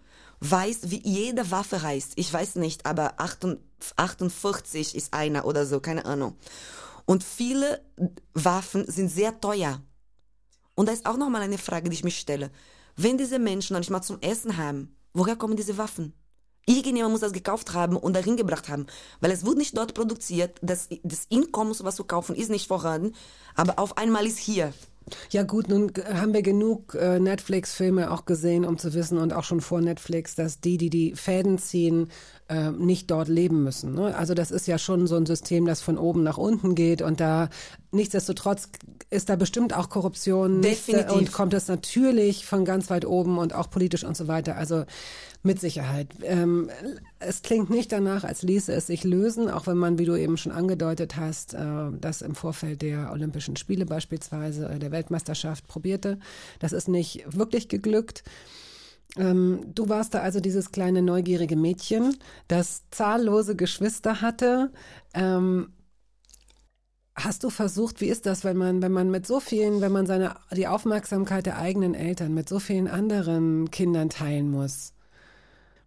weiß, wie jede Waffe heißt. Ich weiß nicht, aber 48 ist einer oder so, keine Ahnung. Und viele Waffen sind sehr teuer. Und da ist auch nochmal eine Frage, die ich mich stelle. Wenn diese Menschen noch nicht mal zum Essen haben, woher kommen diese Waffen? Irgendjemand muss das gekauft haben und dahin gebracht haben. Weil es wird nicht dort produziert, das, das Einkommen, sowas zu kaufen, ist nicht vorhanden, aber auf einmal ist hier. Ja gut, nun haben wir genug äh, Netflix-Filme auch gesehen, um zu wissen und auch schon vor Netflix, dass die, die die Fäden ziehen, äh, nicht dort leben müssen. Ne? Also das ist ja schon so ein System, das von oben nach unten geht und da nichtsdestotrotz ist da bestimmt auch Korruption Definitiv. und kommt es natürlich von ganz weit oben und auch politisch und so weiter. Also mit Sicherheit. Ähm, es klingt nicht danach, als ließe es sich lösen, auch wenn man, wie du eben schon angedeutet hast, äh, das im Vorfeld der Olympischen Spiele beispielsweise, äh, der Weltmeisterschaft probierte. Das ist nicht wirklich geglückt. Ähm, du warst da also dieses kleine neugierige Mädchen, das zahllose Geschwister hatte. Ähm, hast du versucht, wie ist das, wenn man, wenn man mit so vielen, wenn man seine, die Aufmerksamkeit der eigenen Eltern mit so vielen anderen Kindern teilen muss?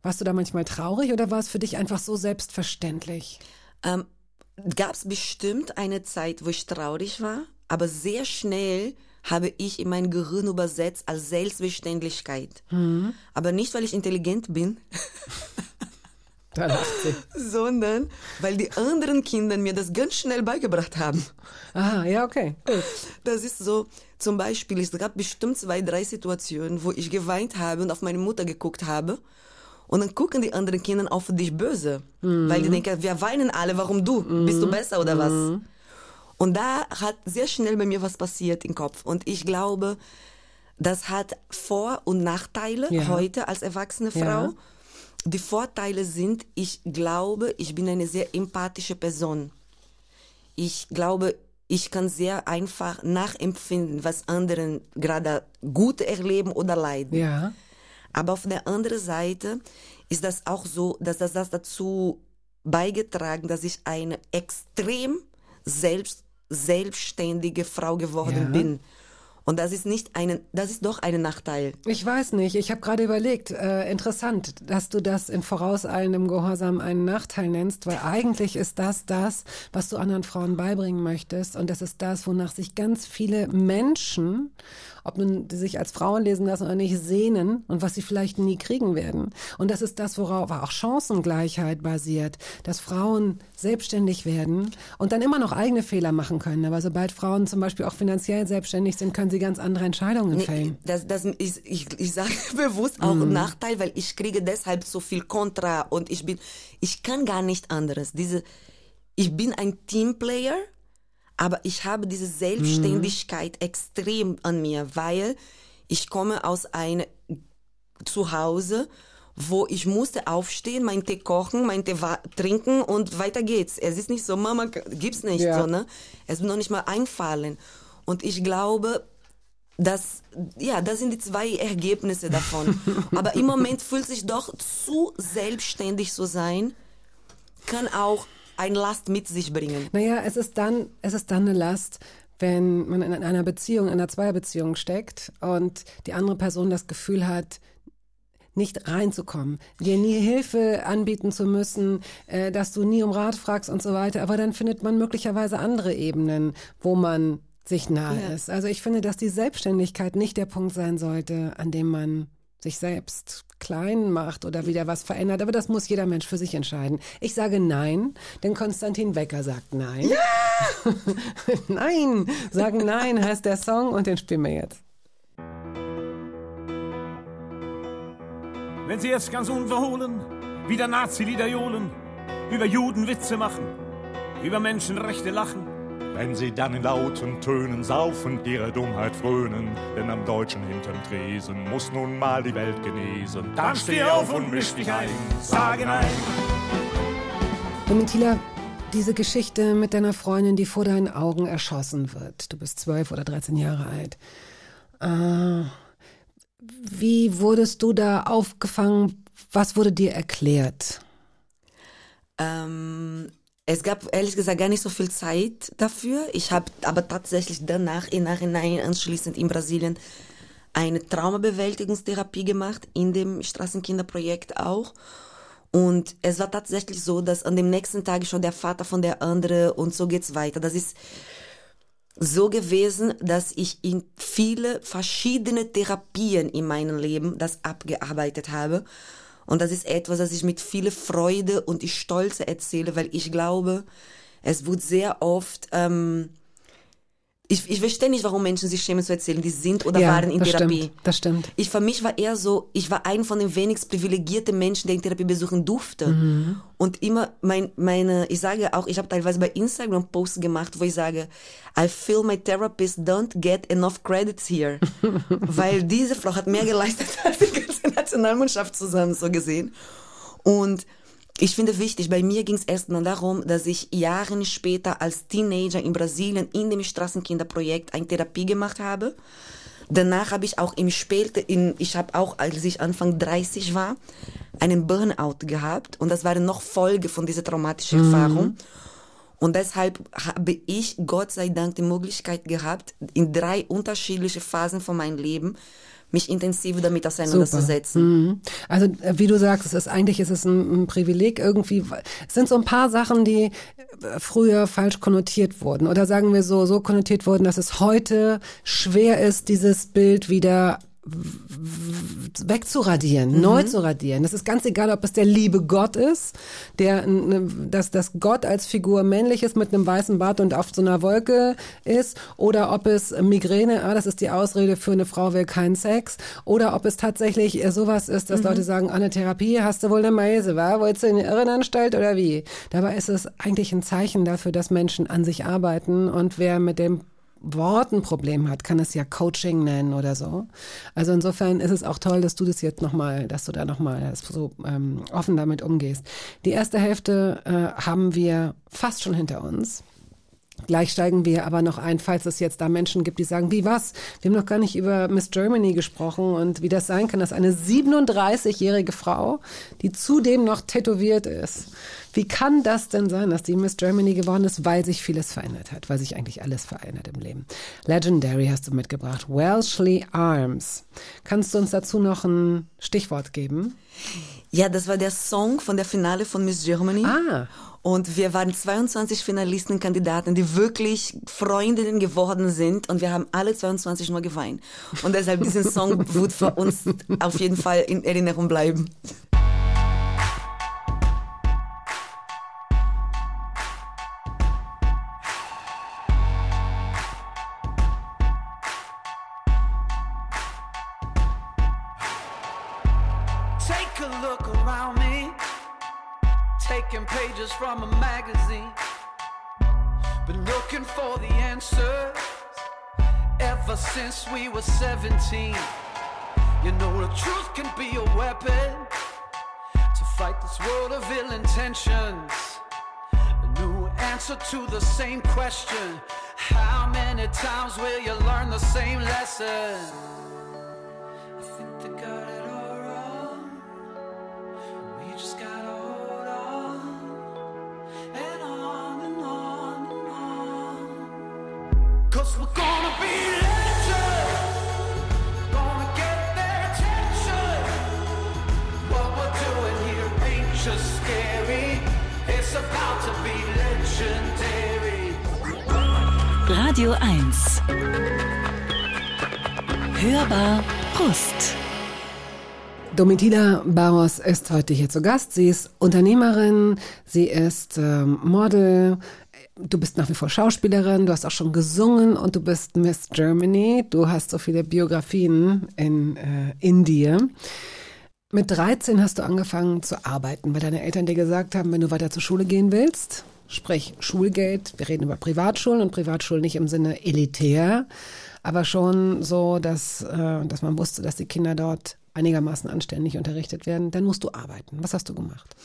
Warst du da manchmal traurig oder war es für dich einfach so selbstverständlich? Ähm, Gab es bestimmt eine Zeit, wo ich traurig war, aber sehr schnell habe ich in mein Gehirn übersetzt als Selbstverständlichkeit. Aber nicht, weil ich intelligent bin, <laughs> <laughs> sondern weil die anderen Kinder mir das ganz schnell beigebracht haben. Ah, ja, okay. Gut. Das ist so, zum Beispiel, es gab bestimmt zwei, drei Situationen, wo ich geweint habe und auf meine Mutter geguckt habe. Und dann gucken die anderen Kinder auf dich böse, weil die denken, wir weinen alle, warum du? Bist du besser oder was? Und da hat sehr schnell bei mir was passiert im Kopf. Und ich glaube, das hat Vor- und Nachteile Ja. heute als erwachsene Frau. Ja. Die Vorteile sind, ich glaube, ich bin eine sehr empathische Person. Ich glaube, ich kann sehr einfach nachempfinden, was anderen gerade gut erleben oder leiden. Ja. Aber auf der anderen Seite ist das auch so, dass das, das dazu beigetragen, dass ich eine extrem selbst, selbstständige Frau geworden Ja. bin. Und das ist nicht eine, das ist doch ein Nachteil. Ich weiß nicht. Ich habe gerade überlegt, äh, interessant, dass du das in vorauseilendem Gehorsam einen Nachteil nennst, weil eigentlich ist das das, was du anderen Frauen beibringen möchtest. Und das ist das, wonach sich ganz viele Menschen, ob nun die sich als Frauen lesen lassen oder nicht, sehnen und was sie vielleicht nie kriegen werden. Und das ist das, worauf auch Chancengleichheit basiert, dass Frauen selbstständig werden und dann immer noch eigene Fehler machen können. Aber sobald Frauen zum Beispiel auch finanziell selbstständig sind, können sie ganz andere Entscheidungen fällen. Das, das ist, ich, ich sage <laughs> bewusst auch Mhm. Nachteil, weil ich kriege deshalb so viel Kontra und ich bin, ich kann gar nicht anderes. Diese, ich bin ein Teamplayer, aber ich habe diese Selbstständigkeit extrem an mir, weil ich komme aus einem Zuhause, wo ich musste aufstehen, meinen Tee kochen, meinen Tee trinken und weiter geht's. Es ist nicht so, Mama, gibt's nicht Ja. so, ne? Es wird noch nicht mal einfallen. Und ich glaube, das, ja, das sind die zwei Ergebnisse davon. <laughs> Aber im Moment fühlt sich doch zu selbstständig zu sein, kann auch ein Last mit sich bringen. Naja, es ist dann, es ist dann eine Last, wenn man in einer Beziehung, in einer Zweierbeziehung steckt und die andere Person das Gefühl hat, nicht reinzukommen, dir nie Hilfe anbieten zu müssen, äh, dass du nie um Rat fragst und so weiter. Aber dann findet man möglicherweise andere Ebenen, wo man sich nahe Ja. ist. Also ich finde, dass die Selbstständigkeit nicht der Punkt sein sollte, an dem man sich selbst klein macht oder wieder was verändert. Aber das muss jeder Mensch für sich entscheiden. Ich sage nein, denn Konstantin Wecker sagt nein. Ja! <laughs> nein! Sagen nein heißt der Song und den spielen wir jetzt. Wenn sie jetzt ganz unverhohlen wieder Nazi-Lieder johlen, über Juden Witze machen, über Menschenrechte lachen, Wenn sie dann in lauten Tönen saufend ihre Dummheit frönen, denn am Deutschen hinterm Tresen muss nun mal die Welt genesen. dann steh auf und misch dich ein, sage nein. Domitila, diese Geschichte mit deiner Freundin, die vor deinen Augen erschossen wird. Du bist zwölf oder 13 Jahre alt. Äh, wie wurdest du da aufgefangen? Was wurde dir erklärt? Ähm, es gab ehrlich gesagt gar nicht so viel Zeit dafür. Ich habe aber tatsächlich danach im Nachhinein anschließend in Brasilien eine Traumabewältigungstherapie gemacht, in dem Straßenkinderprojekt auch. Und es war tatsächlich so, dass an dem nächsten Tag schon der Vater von der andere und so geht's weiter. Das ist so gewesen, dass ich in viele verschiedene Therapien in meinem Leben das abgearbeitet habe. Und das ist etwas, das ich mit viel Freude und Stolze erzähle, weil ich glaube, es wird sehr oft, ähm, ich, ich verstehe nicht, warum Menschen sich schämen zu erzählen, die sind oder waren in das Therapie. Stimmt, das stimmt. Ich für mich war eher so, ich war ein von den wenigst privilegierten Menschen, der in Therapie besuchen durfte. Mhm. Und immer mein, meine, ich sage auch, ich habe teilweise bei Instagram Posts gemacht, wo ich sage, I feel my therapist don't get enough credits here. <laughs> Weil diese Frau hat mehr geleistet <laughs> als die ganze Nationalmannschaft zusammen, so gesehen. Und ich finde wichtig, bei mir ging es erst mal darum, dass ich Jahre später als Teenager in Brasilien in dem Straßenkinderprojekt eine Therapie gemacht habe. Danach habe ich auch im später, in, ich habe auch, als ich Anfang 30 war, einen Burnout gehabt und das war noch Folge von dieser traumatischen Erfahrung. Und deshalb habe ich Gott sei Dank die Möglichkeit gehabt, in drei unterschiedliche Phasen von meinem Leben mich intensiv damit auseinanderzusetzen. Mhm. Also äh, wie du sagst, es ist eigentlich ist es ein, ein Privileg irgendwie. Es sind so ein paar Sachen, die äh, früher falsch konnotiert wurden oder sagen wir so so konnotiert wurden, dass es heute schwer ist, dieses Bild wieder wegzuradieren, mhm. neu zu radieren. Das ist ganz egal, ob es der liebe Gott ist, der, dass, dass Gott als Figur männlich ist mit einem weißen Bart und auf so einer Wolke ist, oder ob es Migräne, ah, das ist die Ausrede für eine Frau will keinen Sex, oder ob es tatsächlich sowas ist, dass mhm. Leute sagen, an ah, der Therapie hast du wohl eine Meise, war? Wolltest du in die Irrenanstalt oder wie? Dabei ist es eigentlich ein Zeichen dafür, dass Menschen an sich arbeiten und wer mit dem Wort ein Problem hat, kann es ja Coaching nennen oder so. Also insofern ist es auch toll, dass du das jetzt nochmal, dass du da nochmal so ähm, offen damit umgehst. Die erste Hälfte äh, haben wir fast schon hinter uns. Gleich steigen wir aber noch ein, falls es jetzt da Menschen gibt, die sagen, wie was? Wir haben noch gar nicht über Miss Germany gesprochen und wie das sein kann, dass eine 37-jährige Frau, die zudem noch tätowiert ist, wie kann das denn sein, dass die Miss Germany geworden ist? Weil sich vieles verändert hat, weil sich eigentlich alles verändert im Leben. Legendary hast du mitgebracht. Welshly Arms. Kannst du uns dazu noch ein Stichwort geben? Ja, das war der Song von der Finale von Miss Germany. Ah. Und wir waren 22 Finalisten, Kandidaten, die wirklich Freundinnen geworden sind. Und wir haben alle 22 nur geweint. Und deshalb diesen Song <laughs> wird für uns auf jeden Fall in Erinnerung bleiben. From a magazine. Been looking for the answers ever since we were 17. You know, the truth can be a weapon to fight this world of ill intentions. A new answer to the same question How many times will you learn the same lesson? I think they got Radio 1. Hörbar Brust. Domitila Barros ist heute hier zu Gast. Sie ist Unternehmerin, sie ist ähm, Model, du bist nach wie vor Schauspielerin, du hast auch schon gesungen und du bist Miss Germany. Du hast so viele Biografien in, äh, in dir. Mit 13 hast du angefangen zu arbeiten, weil deine Eltern dir gesagt haben, wenn du weiter zur Schule gehen willst, sprich Schulgeld, wir reden über Privatschulen und Privatschulen nicht im Sinne elitär, aber schon so, dass, äh, dass man wusste, dass die Kinder dort einigermaßen anständig unterrichtet werden, dann musst du arbeiten. Was hast du gemacht?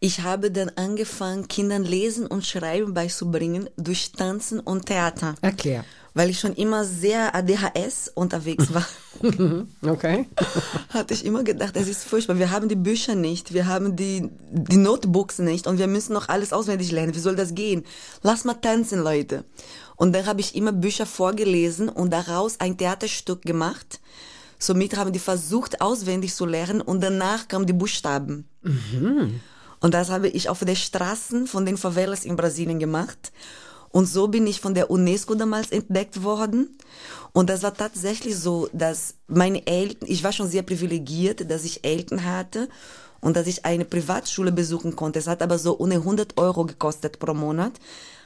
Ich habe dann angefangen, Kindern Lesen und Schreiben beizubringen durch Tanzen und Theater. Erklär. Weil ich schon immer sehr ADHS unterwegs war. <laughs> Okay. <laughs> Hatte ich immer gedacht, es ist furchtbar. Wir haben die Bücher nicht, wir haben die, die Notebooks nicht und wir müssen noch alles auswendig lernen. Wie soll das gehen? Lass mal tanzen, Leute. Und dann habe ich immer Bücher vorgelesen und daraus ein Theaterstück gemacht. Somit haben die versucht, auswendig zu lernen und danach kamen die Buchstaben. Und das habe ich auf den Straßen von den Favelas in Brasilien gemacht. Und so bin ich von der UNESCO damals entdeckt worden. Und das war tatsächlich so, dass meine Eltern, ich war schon sehr privilegiert, dass ich Eltern hatte und dass ich eine Privatschule besuchen konnte. Es hat aber so ohne 100 Euro gekostet pro Monat.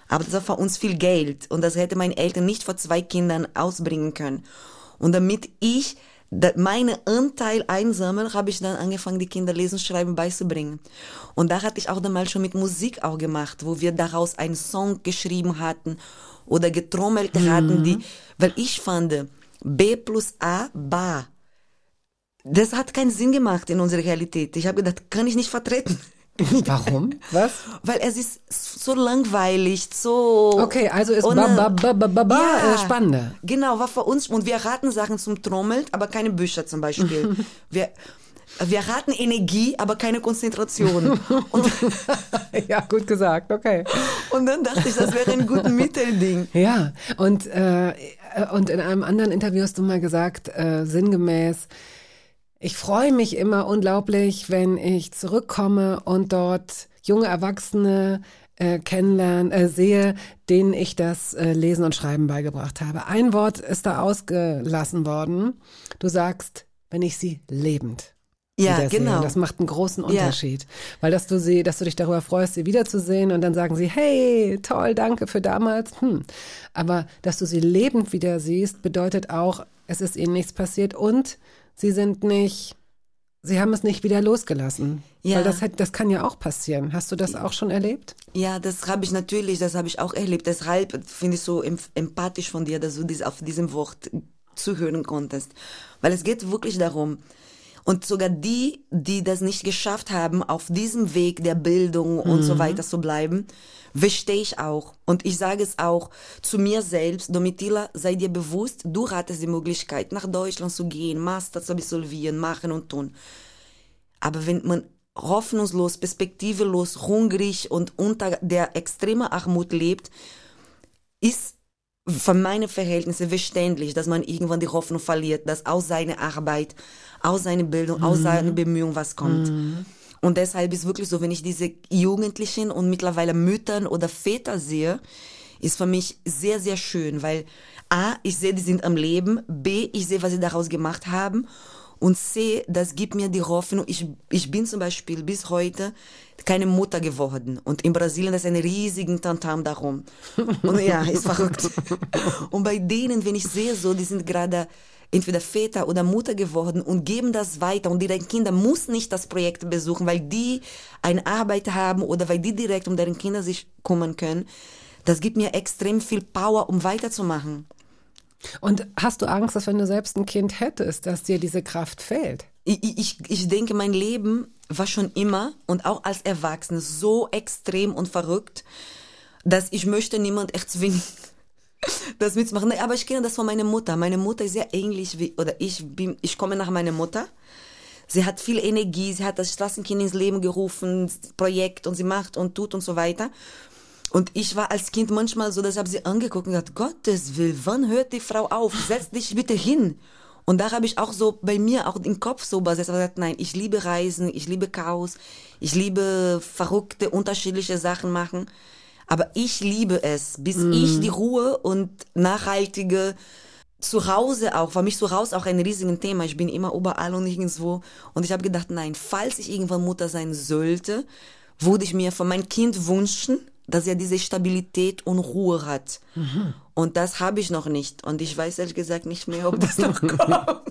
Aber das war für uns viel Geld und das hätte meine Eltern nicht vor zwei Kindern ausbringen können. Und damit ich meinen Anteil einsammle, habe ich dann angefangen, die Kinder lesen, schreiben beizubringen. Und da hatte ich auch dann mal schon mit Musik auch gemacht, wo wir daraus einen Song geschrieben hatten oder getrommelt hatten, die, weil ich fand, B plus A, Ba. Das hat keinen Sinn gemacht in unserer Realität. Ich habe gedacht, kann ich nicht vertreten. <laughs> Warum? Was? Weil es ist so langweilig, so. Okay, also ist ohne- ba, ba, ba, ba, ba, ba, äh, spannender. Genau, war für uns. Und wir raten Sachen zum Trommeln, aber keine Bücher zum Beispiel. <laughs> wir, wir raten Energie, aber keine Konzentration. <laughs> Und, ja, gut gesagt, okay. und dann dachte ich, das wäre ein gutes Mittelding. Ja, und, äh, und in einem anderen Interview hast du mal gesagt, äh, sinngemäß, ich freue mich immer unglaublich, wenn ich zurückkomme und dort junge Erwachsene äh, kennenlernen, äh, sehe, denen ich das äh, Lesen und Schreiben beigebracht habe. Ein Wort ist da ausgelassen worden. Du sagst, wenn ich sie lebend Ja, genau. Das macht einen großen Unterschied. Weil dass du sie, dass du dich darüber freust, sie wiederzusehen und dann sagen sie, hey, toll, danke für damals. Hm. Aber dass du sie lebend wieder siehst, bedeutet auch, es ist ihnen nichts passiert und sie sind nicht, sie haben es nicht wieder losgelassen. Ja. Weil das, hat- das kann ja auch passieren. Hast du das auch schon erlebt? Ja, das habe ich natürlich, das habe ich auch erlebt. Deshalb finde ich so em- empathisch von dir, dass du dies auf diesem Wort zuhören konntest. Weil es geht wirklich darum, und sogar die, die das nicht geschafft haben, auf diesem Weg der Bildung und so weiter zu bleiben, verstehe ich auch. Und ich sage es auch zu mir selbst, Domitila, sei dir bewusst, du hattest die Möglichkeit, nach Deutschland zu gehen, Master zu absolvieren, machen und tun. Aber wenn man hoffnungslos, perspektivelos, hungrig und unter der extremen Armut lebt, ist von meinen Verhältnissen verständlich, dass man irgendwann die Hoffnung verliert, dass aus seiner Arbeit, aus seiner Bildung, aus seiner Bemühung was kommt. Und deshalb ist wirklich so, wenn ich diese Jugendlichen und mittlerweile Müttern oder Väter sehe, ist für mich sehr, sehr schön, weil A, ich sehe, die sind am Leben, B, ich sehe, was sie daraus gemacht haben und C, das gibt mir die Hoffnung, ich, ich bin zum Beispiel bis heute keine Mutter geworden und in Brasilien ist ein riesigen Tantam darum. Und ja, ist verrückt. <laughs> Und bei denen, wenn ich sehe so, die sind gerade entweder Väter oder Mutter geworden und geben das weiter und ihre Kinder muss nicht das Projekt besuchen, weil die eine Arbeit haben oder weil die direkt um deren Kinder sich kümmern können. Das gibt mir extrem viel Power, um weiterzumachen. Und hast du Angst, dass wenn du selbst ein Kind hättest, dass dir diese Kraft fehlt? Ich, ich, ich denke, mein Leben war schon immer und auch als Erwachsene so extrem und verrückt, dass ich möchte niemand erzwingen, <laughs> das mitzumachen. Aber ich kenne das von meiner Mutter. Meine Mutter ist sehr ähnlich wie, oder ich bin, ich komme nach meiner Mutter. Sie hat viel Energie, sie hat das Straßenkind ins Leben gerufen, Projekt und sie macht und tut und so weiter. Und ich war als Kind manchmal so, dass habe sie angeguckt und gesagt, Gottes Willen, wann hört die Frau auf? Setz dich bitte hin. Und da habe ich auch so bei mir auch den Kopf so besetzt, aber gesagt, nein, ich liebe Reisen, ich liebe Chaos, ich liebe verrückte, unterschiedliche Sachen machen. Aber ich liebe es, bis ich die Ruhe und nachhaltige zu Hause auch, für mich zu Hause auch ein riesiges Thema. Ich bin immer überall und nirgendwo. Und ich habe gedacht, nein, falls ich irgendwann Mutter sein sollte, würde ich mir von meinem Kind wünschen, dass er diese Stabilität und Ruhe hat. Und das habe ich noch nicht. Und ich weiß ehrlich gesagt nicht mehr, ob <laughs> das noch kommt.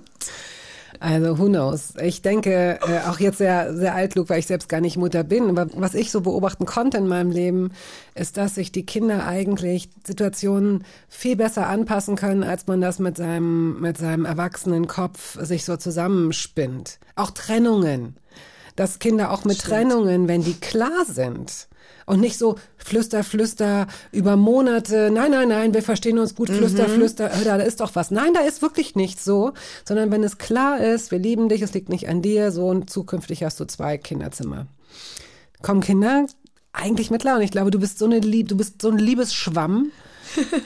Also who knows? Ich denke, äh, auch jetzt sehr, sehr altklug, weil ich selbst gar nicht Mutter bin. Aber was ich so beobachten konnte in meinem Leben, ist, dass sich die Kinder eigentlich Situationen viel besser anpassen können, als man das mit seinem, mit seinem erwachsenen Kopf sich so zusammenspinnt. Auch Trennungen. Dass Kinder auch mit Trennungen, wenn die klar sind, und nicht so flüster, flüster über Monate. Nein, nein, nein, wir verstehen uns gut. Flüster, flüster. äh, Da ist doch was. Nein, da ist wirklich nichts so. Sondern wenn es klar ist, wir lieben dich, es liegt nicht an dir, so und zukünftig hast du zwei Kinderzimmer. Kommen Kinder eigentlich mit klar. Und ich glaube, du bist so eine Lieb, du bist so ein Liebesschwamm. <laughs>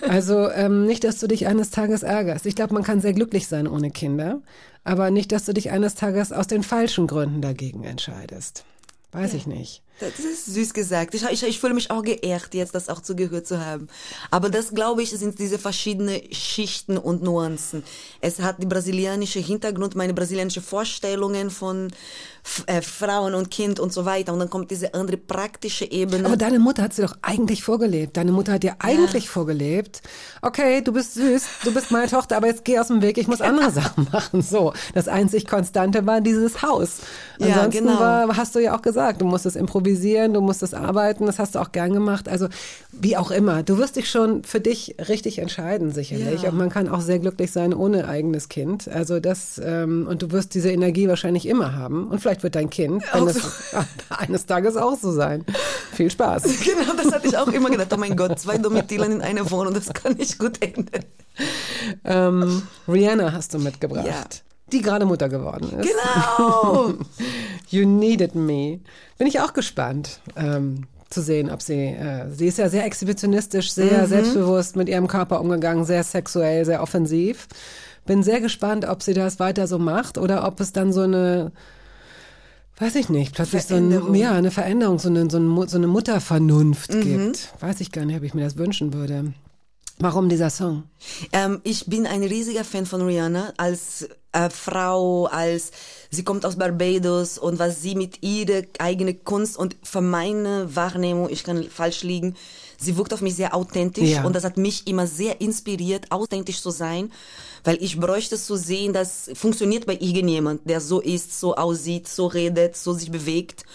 Also ähm, nicht, dass du dich eines Tages ärgerst. Ich glaube, man kann sehr glücklich sein ohne Kinder, aber nicht, dass du dich eines Tages aus den falschen Gründen dagegen entscheidest. Weiß ich nicht. Das ist süß gesagt. Ich, ich, ich fühle mich auch geehrt, jetzt das auch zugehört zu haben. Aber das, glaube ich, sind diese verschiedenen Schichten und Nuancen. Es hat die brasilianische Hintergrund, meine brasilianische Vorstellungen von äh, Frauen und Kind und so weiter. Und dann kommt diese andere praktische Ebene. Aber deine Mutter hat sie doch eigentlich vorgelebt. Deine Mutter hat dir eigentlich vorgelebt, okay, du bist süß, du bist meine Tochter, aber jetzt geh aus dem Weg, ich muss andere Sachen machen. So, das einzig Konstante war dieses Haus. Ja, Ansonsten genau. war, hast du ja auch gesagt, du musstest improvisieren improvisieren, du musstest arbeiten, das hast du auch gern gemacht. Also wie auch immer, du wirst dich schon für dich richtig entscheiden, sicherlich. Ja. Und man kann auch sehr glücklich sein ohne eigenes Kind. Also das, ähm, und du wirst diese Energie wahrscheinlich immer haben. Und vielleicht wird dein Kind eines, <laughs> eines Tages auch so sein. Viel Spaß. <laughs> Genau, das hatte ich auch immer gedacht. Oh mein Gott, zwei Domitilen in einer Wohnung, das kann nicht gut enden. Ähm, Rihanna hast du mitgebracht. Ja. Die gerade Mutter geworden ist. Genau. <laughs> you Needed Me. Bin ich auch gespannt. Ähm, zu sehen, ob sie, äh, sie ist ja sehr exhibitionistisch, sehr selbstbewusst mit ihrem Körper umgegangen, sehr sexuell, sehr offensiv. Bin sehr gespannt, ob sie das weiter so macht oder ob es dann so eine, weiß ich nicht, plötzlich so ein, ja, eine Veränderung, so eine, so, eine Muttervernunft gibt. Weiß ich gar nicht, ob ich mir das wünschen würde. Warum dieser Song? Ähm, ich bin ein riesiger Fan von Rihanna als äh, Frau, als sie kommt aus Barbados und was sie mit ihrer eigenen Kunst und für meine Wahrnehmung, ich kann falsch liegen, sie wirkt auf mich sehr authentisch Ja. und das hat mich immer sehr inspiriert, authentisch zu sein, weil ich bräuchte zu sehen, das funktioniert bei irgendjemand, der so ist, so aussieht, so redet, so sich bewegt.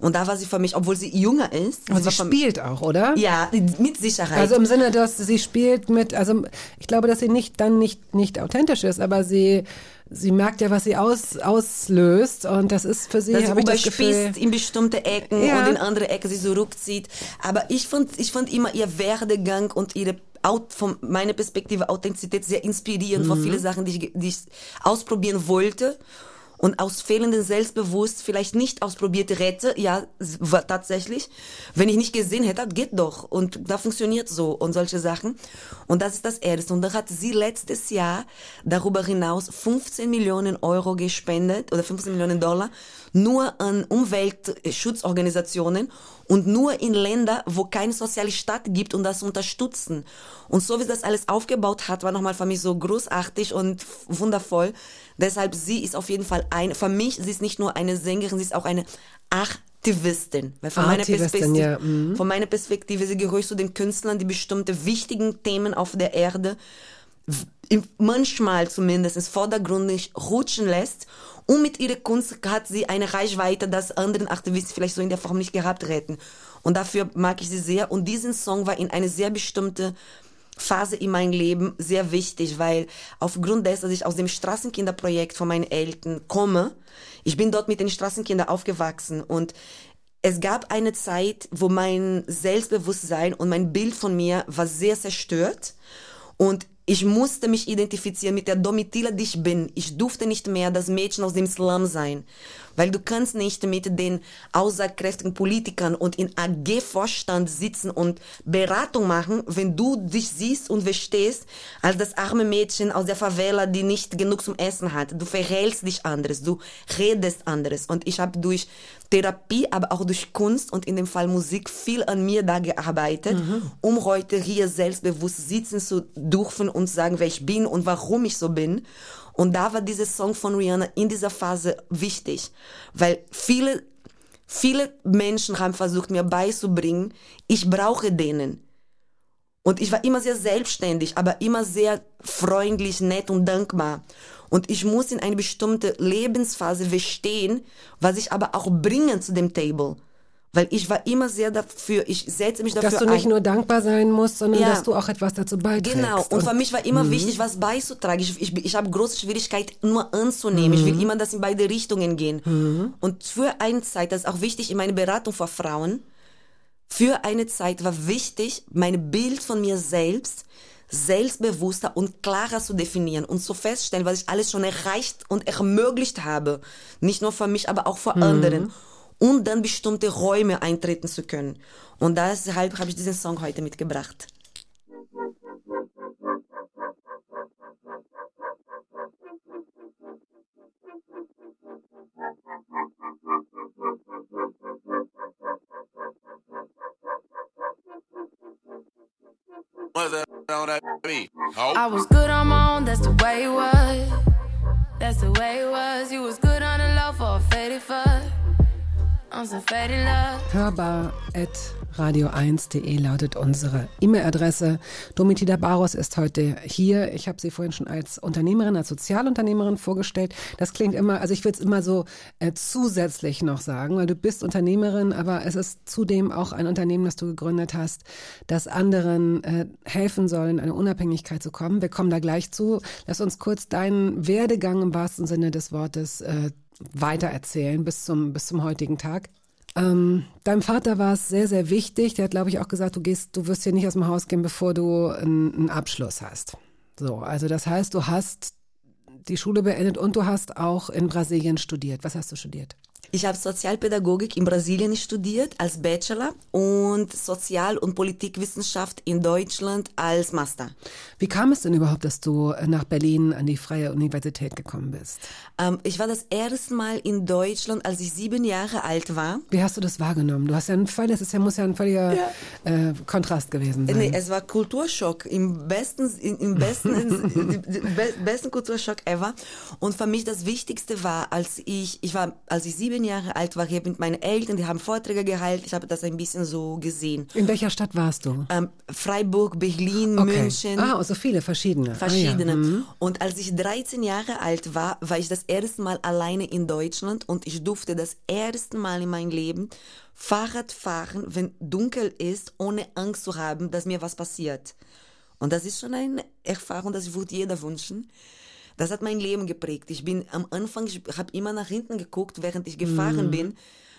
Und da war sie für mich, obwohl sie jünger ist. Aber sie sie spielt auch, oder? Ja, mit Sicherheit. Also im Sinne, dass sie spielt mit, also ich glaube, dass sie nicht dann nicht nicht authentisch ist, aber sie sie merkt ja, was sie aus, auslöst und das ist für sie, dass sie das Gefühl, in bestimmte Ecken Ja. und in andere Ecken sich zurückzieht. Aber ich fand, ich fand immer ihr Werdegang und ihre Out, von meiner Perspektive Authentizität sehr inspirierend Mhm. für viele Sachen, die ich, die ich ausprobieren wollte. Und aus fehlendem Selbstbewusst vielleicht nicht ausprobiert hätte, ja, tatsächlich. Wenn ich nicht gesehen hätte, geht doch. Und da funktioniert so und solche Sachen. Und das ist das Erste. Und da hat sie letztes Jahr darüber hinaus 15 Millionen Euro gespendet oder 15 Millionen Dollar nur an Umweltschutzorganisationen und nur in Länder, wo keine soziale Staat gibt und das unterstützen. Und so wie sie das alles aufgebaut hat, war nochmal für mich so großartig und wundervoll. Deshalb, sie ist auf jeden Fall eine, für mich, sie ist nicht nur eine Sängerin, sie ist auch eine Aktivistin. Weil von meiner Perspektive, ja, mhm. von meiner Perspektive, sie gehört zu den Künstlern, die bestimmte wichtigen Themen auf der Erde manchmal zumindest vordergründig rutschen lässt. Und mit ihrer Kunst hat sie eine Reichweite, das anderen Aktivisten vielleicht so in der Form nicht gehabt hätten. Und dafür mag ich sie sehr. Und diesen Song war in eine sehr bestimmte Phase in meinem Leben sehr wichtig, weil aufgrund dessen, dass ich aus dem Straßenkinderprojekt von meinen Eltern komme, ich bin dort mit den Straßenkindern aufgewachsen und es gab eine Zeit, wo mein Selbstbewusstsein und mein Bild von mir war sehr zerstört und ich musste mich identifizieren mit der Domitila, die ich bin. Ich durfte nicht mehr das Mädchen aus dem Slum sein. Weil du kannst nicht mit den aussagekräftigen Politikern und in AG-Vorstand sitzen und Beratung machen, wenn du dich siehst und verstehst als das arme Mädchen aus der Favela, die nicht genug zum Essen hat. Du verhältst dich anderes, du redest anderes. Und ich habe durch Therapie, aber auch durch Kunst und in dem Fall Musik viel an mir da gearbeitet, um heute hier selbstbewusst sitzen zu dürfen und sagen, wer ich bin und warum ich so bin. Und da war dieser Song von Rihanna in dieser Phase wichtig, weil viele, viele Menschen haben versucht, mir beizubringen, ich brauche denen. Und ich war immer sehr selbstständig, aber immer sehr freundlich, nett und dankbar. Und ich muss in eine bestimmte Lebensphase verstehen, was ich aber auch bringe zu dem Table. Weil ich war immer sehr dafür, ich setze mich dafür dass du nicht ein. nur dankbar sein musst, sondern Ja. dass du auch etwas dazu beiträgst. Genau, und für mich war immer wichtig, was beizutragen. Ich, ich, ich habe große Schwierigkeit, nur anzunehmen. Ich will immer, dass in beide Richtungen gehen. Und für eine Zeit, das ist auch wichtig in meiner Beratung vor Frauen, für eine Zeit war wichtig, mein Bild von mir selbst selbstbewusster und klarer zu definieren und zu feststellen, was ich alles schon erreicht und ermöglicht habe. Nicht nur für mich, aber auch für anderen. Und dann bestimmte Räume eintreten zu können. Und deshalb habe ich diesen Song heute mitgebracht. I was good on my own, that's the way it was. That's the way it was. You was good on the low for a faded fuck. Hörbar at radio1.de lautet unsere E-Mail-Adresse. Domitila Baros ist heute hier. Ich habe sie vorhin schon als Unternehmerin, als Sozialunternehmerin vorgestellt. Das klingt immer, also ich will es immer so äh, zusätzlich noch sagen, weil du bist Unternehmerin, aber es ist zudem auch ein Unternehmen, das du gegründet hast, das anderen äh, helfen soll, in eine Unabhängigkeit zu kommen. Wir kommen da gleich zu. Lass uns kurz deinen Werdegang im wahrsten Sinne des Wortes äh, weitererzählen bis zum, bis zum heutigen Tag. Ähm, deinem Vater war es sehr, sehr wichtig. Der hat, glaube ich, auch gesagt, du gehst, du wirst hier nicht aus dem Haus gehen, bevor du einen, Abschluss hast. So, also das heißt, du hast die Schule beendet und du hast auch in Brasilien studiert. Was hast du studiert? Ich habe Sozialpädagogik in Brasilien studiert als Bachelor und Sozial- und Politikwissenschaft in Deutschland als Master. Wie kam es denn überhaupt, dass du nach Berlin an die Freie Universität gekommen bist? Ähm, ich war das erste Mal in Deutschland, als ich sieben Jahre alt war. Wie hast du das wahrgenommen? Du hast ja einen Fall, das ist ja, muss ja ein völliger ja. äh, Kontrast gewesen sein. Nee, es war Kulturschock, im besten, im besten, <laughs> besten Kulturschock ever. Und für mich das Wichtigste war, als ich, ich war, als ich sieben Jahre alt war, hier mit meinen Eltern, die haben Vorträge gehalten, ich habe das ein bisschen so gesehen. In welcher Stadt warst du? Ähm, Freiburg, Berlin, okay. München. Ah, so viele, verschiedene. Verschiedene. Ah, ja. mhm. Und als ich 13 Jahre alt war, war ich das erste Mal alleine in Deutschland und ich durfte das erste Mal in meinem Leben Fahrrad fahren, wenn dunkel ist, ohne Angst zu haben, dass mir was passiert. Und das ist schon eine Erfahrung, das würde jeder wünschen. Das hat mein Leben geprägt. Ich bin am Anfang, ich habe immer nach hinten geguckt, während ich gefahren mm. bin,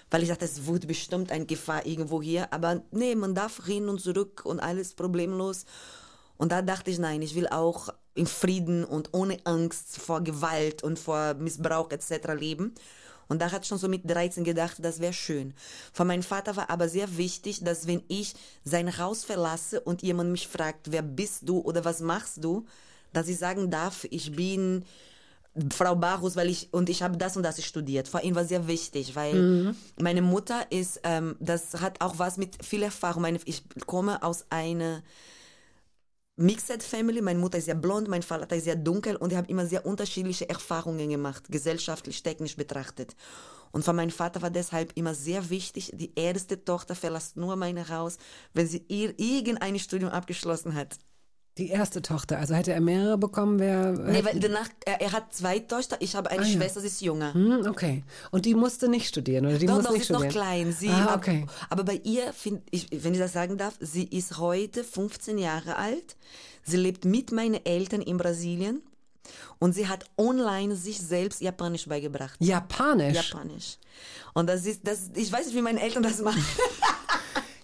weil ich dachte, es wird bestimmt eine Gefahr irgendwo hier. Aber nee, man darf hin und zurück und alles problemlos. Und da dachte ich, nein, ich will auch in Frieden und ohne Angst vor Gewalt und vor Missbrauch etc. leben. Und da hat schon so mit 13 gedacht, das wäre schön. Von meinem Vater war aber sehr wichtig, dass wenn ich sein Haus verlasse und jemand mich fragt, wer bist du oder was machst du, dass ich sagen darf, ich bin Frau Barus, weil ich und ich habe das und das studiert. Vor ihm war sehr wichtig, weil mhm. meine Mutter ist, ähm, das hat auch was mit viel Erfahrung. Meine, ich komme aus einer Mixed Family. Meine Mutter ist sehr blond, mein Vater ist sehr dunkel und ich habe immer sehr unterschiedliche Erfahrungen gemacht, gesellschaftlich, technisch betrachtet. Und für meinen Vater war deshalb immer sehr wichtig, die erste Tochter verlässt nur mein Haus, wenn sie ihr irgendein Studium abgeschlossen hat. Die erste Tochter, also hätte er mehrere bekommen, wäre. Nee, weil danach, er, er, hat zwei Töchter, ich habe eine ah, Schwester, ja. sie ist jünger. Hm, okay. Und die musste nicht studieren, oder die doch, muss doch, nicht sie studieren? ist noch klein. Sie ah, okay. Aber bei ihr, find ich, wenn ich das sagen darf, sie ist heute 15 Jahre alt. Sie lebt mit meinen Eltern in Brasilien. Und sie hat online sich selbst Japanisch beigebracht. Japanisch? Japanisch. Und das ist, das, ich weiß nicht, wie meine Eltern das machen. <laughs>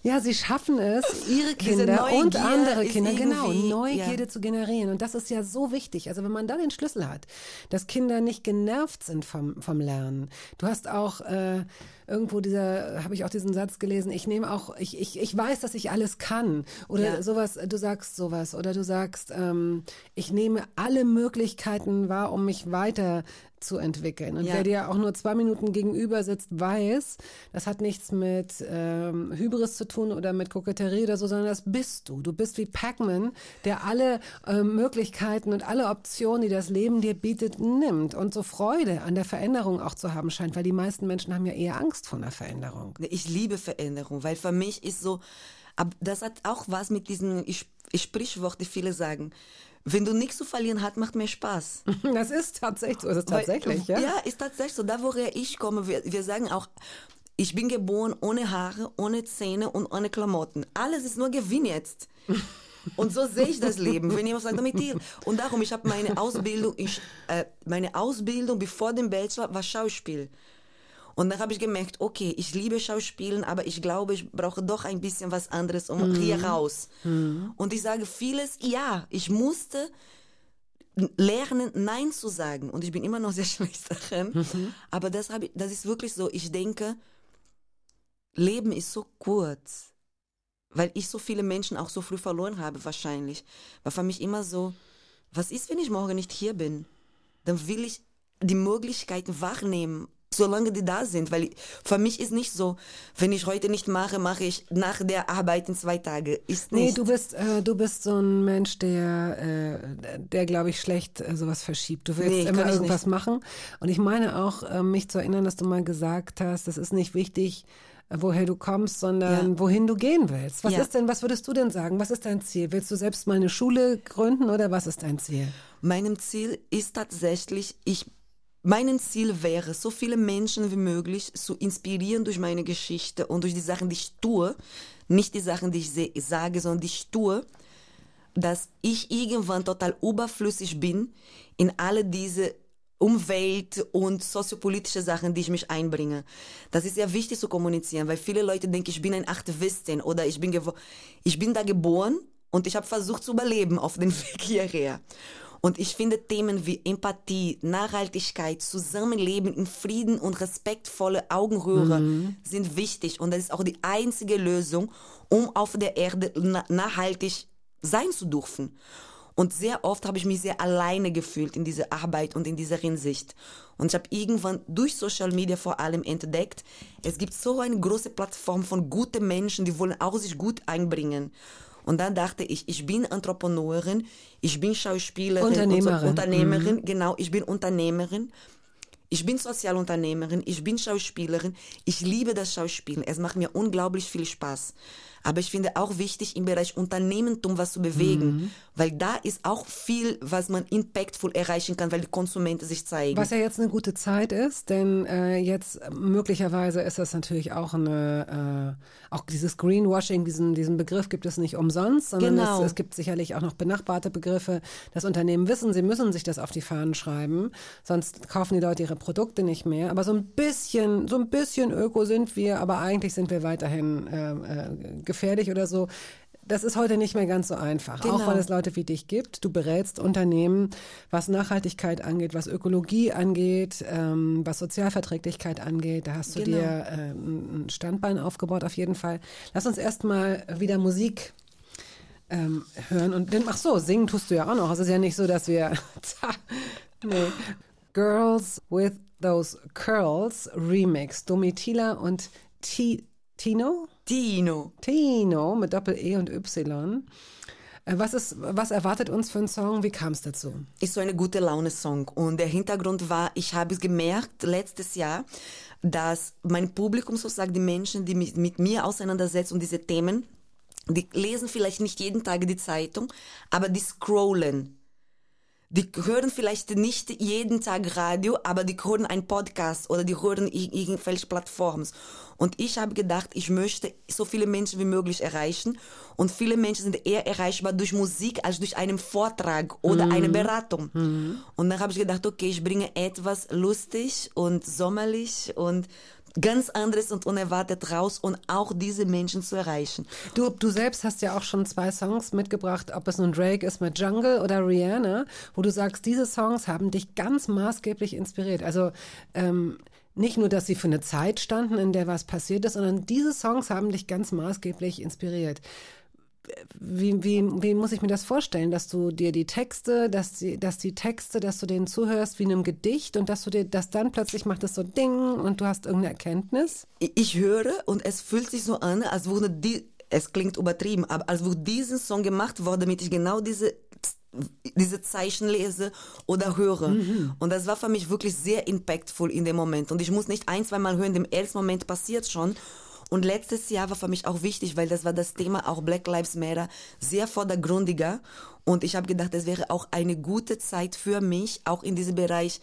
Ja, sie schaffen es, ihre Kinder und andere Kinder, genau, Neugierde ja. zu generieren. Und das ist ja so wichtig. Also wenn man da den Schlüssel hat, dass Kinder nicht genervt sind vom, vom Lernen. Du hast auch äh, irgendwo dieser, habe ich auch diesen Satz gelesen, ich nehme auch, ich, ich, ich weiß, dass ich alles kann. Oder ja. sowas, du sagst sowas. Oder du sagst, ähm, ich nehme alle Möglichkeiten wahr, um mich weiter zu entwickeln. Und ja. wer dir auch nur zwei Minuten gegenüber sitzt, weiß, das hat nichts mit ähm, Hybris zu tun oder mit Koketterie oder so, sondern das bist du. Du bist wie Pac-Man, der alle äh, Möglichkeiten und alle Optionen, die das Leben dir bietet, nimmt und so Freude an der Veränderung auch zu haben scheint, weil die meisten Menschen haben ja eher Angst vor einer Veränderung. Ich liebe Veränderung, weil für mich ist so, das hat auch was mit diesen Sprichworten, die viele sagen. Wenn du nichts zu verlieren hast, macht mir Spaß. <laughs> Das ist tatsächlich so. Das ist tatsächlich, weil, ja. Ja, ist tatsächlich so. Da, woher ich komme, wir, wir sagen auch, ich bin geboren ohne Haare, ohne Zähne und ohne Klamotten. Alles ist nur Gewinn jetzt. <laughs> Und so sehe ich das Leben, wenn jemand sagt, damit dir. Und darum, ich habe meine Ausbildung, ich, äh, meine Ausbildung bevor dem Bachelor war Schauspiel. Und dann habe ich gemerkt, okay, ich liebe Schauspielen, aber ich glaube, ich brauche doch ein bisschen was anderes um mhm. hier raus. Mhm. Und ich sage vieles, ja, ich musste lernen, Nein zu sagen. Und ich bin immer noch sehr <laughs> schlecht darin. Mhm. Aber das, ich, das ist wirklich so. Ich denke, Leben ist so kurz. Weil ich so viele Menschen auch so früh verloren habe, wahrscheinlich. War für mich immer so, was ist, wenn ich morgen nicht hier bin? Dann will ich die Möglichkeiten wahrnehmen solange die da sind. Weil für mich ist nicht so, wenn ich heute nicht mache, mache ich nach der Arbeit in zwei Tage. Ist nicht. Nee, du bist, äh, du bist so ein Mensch, der, äh, der glaube ich, schlecht äh, sowas verschiebt. Du willst Nee, immer irgendwas nicht. machen. Und ich meine auch, äh, mich zu erinnern, dass du mal gesagt hast, das ist nicht wichtig, äh, woher du kommst, sondern Ja. wohin du gehen willst. Was Ja. ist denn, was würdest du denn sagen? Was ist dein Ziel? Willst du selbst mal eine Schule gründen oder was ist dein Ziel? Meinem Ziel ist tatsächlich, ich, mein Ziel wäre, so viele Menschen wie möglich zu inspirieren durch meine Geschichte und durch die Sachen, die ich tue, nicht die Sachen, die ich sage, sondern die ich tue, dass ich irgendwann total überflüssig bin in alle diese Umwelt- und soziopolitische Sachen, die ich mich einbringe. Das ist sehr wichtig zu kommunizieren, weil viele Leute denken, ich bin ein Aktivistin oder ich bin, ich bin da geboren und ich habe versucht zu überleben auf dem <laughs> Weg hierher. Und ich finde Themen wie Empathie, Nachhaltigkeit, Zusammenleben in Frieden und respektvolle Augenhöhe sind wichtig. Und das ist auch die einzige Lösung, um auf der Erde na nachhaltig sein zu dürfen. Und sehr oft habe ich mich sehr alleine gefühlt in dieser Arbeit und in dieser Hinsicht. Und ich habe irgendwann durch Social Media vor allem entdeckt, es gibt so eine große Plattform von guten Menschen, die wollen auch sich gut einbringen. Und dann dachte ich, ich bin Entrepreneurin, ich bin Schauspielerin, Unternehmerin. So, Unternehmerin, genau, ich bin Unternehmerin. Ich bin Sozialunternehmerin, ich bin Schauspielerin, ich liebe das Schauspielen, es macht mir unglaublich viel Spaß. Aber ich finde auch wichtig, im Bereich Unternehmertum was zu bewegen, weil da ist auch viel, was man impactful erreichen kann, weil die Konsumenten sich zeigen. Was ja jetzt eine gute Zeit ist, denn äh, jetzt äh, möglicherweise ist das natürlich auch eine, äh, auch dieses Greenwashing, diesen, diesen Begriff gibt es nicht umsonst, sondern Genau. es, es gibt sicherlich auch noch benachbarte Begriffe. Das Unternehmen wissen, sie müssen sich das auf die Fahnen schreiben, sonst kaufen die Leute ihre Produkte nicht mehr. Aber so ein bisschen, so ein bisschen öko sind wir, aber eigentlich sind wir weiterhin äh, äh, gefährlich oder so. Das ist heute nicht mehr ganz so einfach, auch Genau. weil es Leute wie dich gibt. Du berätst Unternehmen, was Nachhaltigkeit angeht, was Ökologie angeht, ähm, was Sozialverträglichkeit angeht. Da hast du Genau. dir äh, ein ein Standbein aufgebaut, auf jeden Fall. Lass uns erstmal wieder Musik ähm, hören. Und ach so, singen tust du ja auch noch. Es ist ja nicht so, dass wir. <laughs> nee. Girls with Those Curls Remix. Domitila und Ti- Tino? Tino. Tino mit Doppel-E und Y. Äh, Was, ist, was erwartet uns für einen Song? Wie kam es dazu? ist so eine gute Laune-Song. Und der Hintergrund war, ich habe es gemerkt letztes Jahr, dass mein Publikum, sozusagen die Menschen, die mich mit mir auseinandersetzen und diese Themen, die lesen vielleicht nicht jeden Tag die Zeitung, aber die scrollen. Die hören vielleicht nicht jeden Tag Radio, aber die hören einen Podcast oder die hören ir- irgendwelche Plattformen. Und ich habe gedacht, ich möchte so viele Menschen wie möglich erreichen. Und viele Menschen sind eher erreichbar durch Musik als durch einen Vortrag oder eine Beratung. Und dann habe ich gedacht, okay, ich bringe etwas lustig und sommerlich und ganz anderes und unerwartet raus und auch diese Menschen zu erreichen. Du, du selbst hast ja auch schon zwei Songs mitgebracht, ob es nun Drake ist mit Jungle oder Rihanna, wo du sagst, diese Songs haben dich ganz maßgeblich inspiriert. Also ähm, nicht nur, dass sie für eine Zeit standen, in der was passiert ist, sondern diese Songs haben dich ganz maßgeblich inspiriert. Wie, wie, wie muss ich mir das vorstellen, dass du dir die Texte, dass die, dass die Texte, dass du denen zuhörst wie einem Gedicht und dass du dir das dann plötzlich macht es so Ding und du hast irgendeine Erkenntnis? ich höre und es fühlt sich so an, als würde die, es klingt übertrieben, aber als würde dieser Song gemacht worden, damit ich genau diese diese Zeichen lese oder höre. Und das war für mich wirklich sehr impactful in dem Moment. Und ich muss nicht ein, zwei Mal hören, im ersten Moment passiert schon. Und letztes Jahr war für mich auch wichtig, weil das war das Thema auch Black Lives Matter sehr vordergründiger. Und ich habe gedacht, es wäre auch eine gute Zeit für mich, auch in diesem Bereich,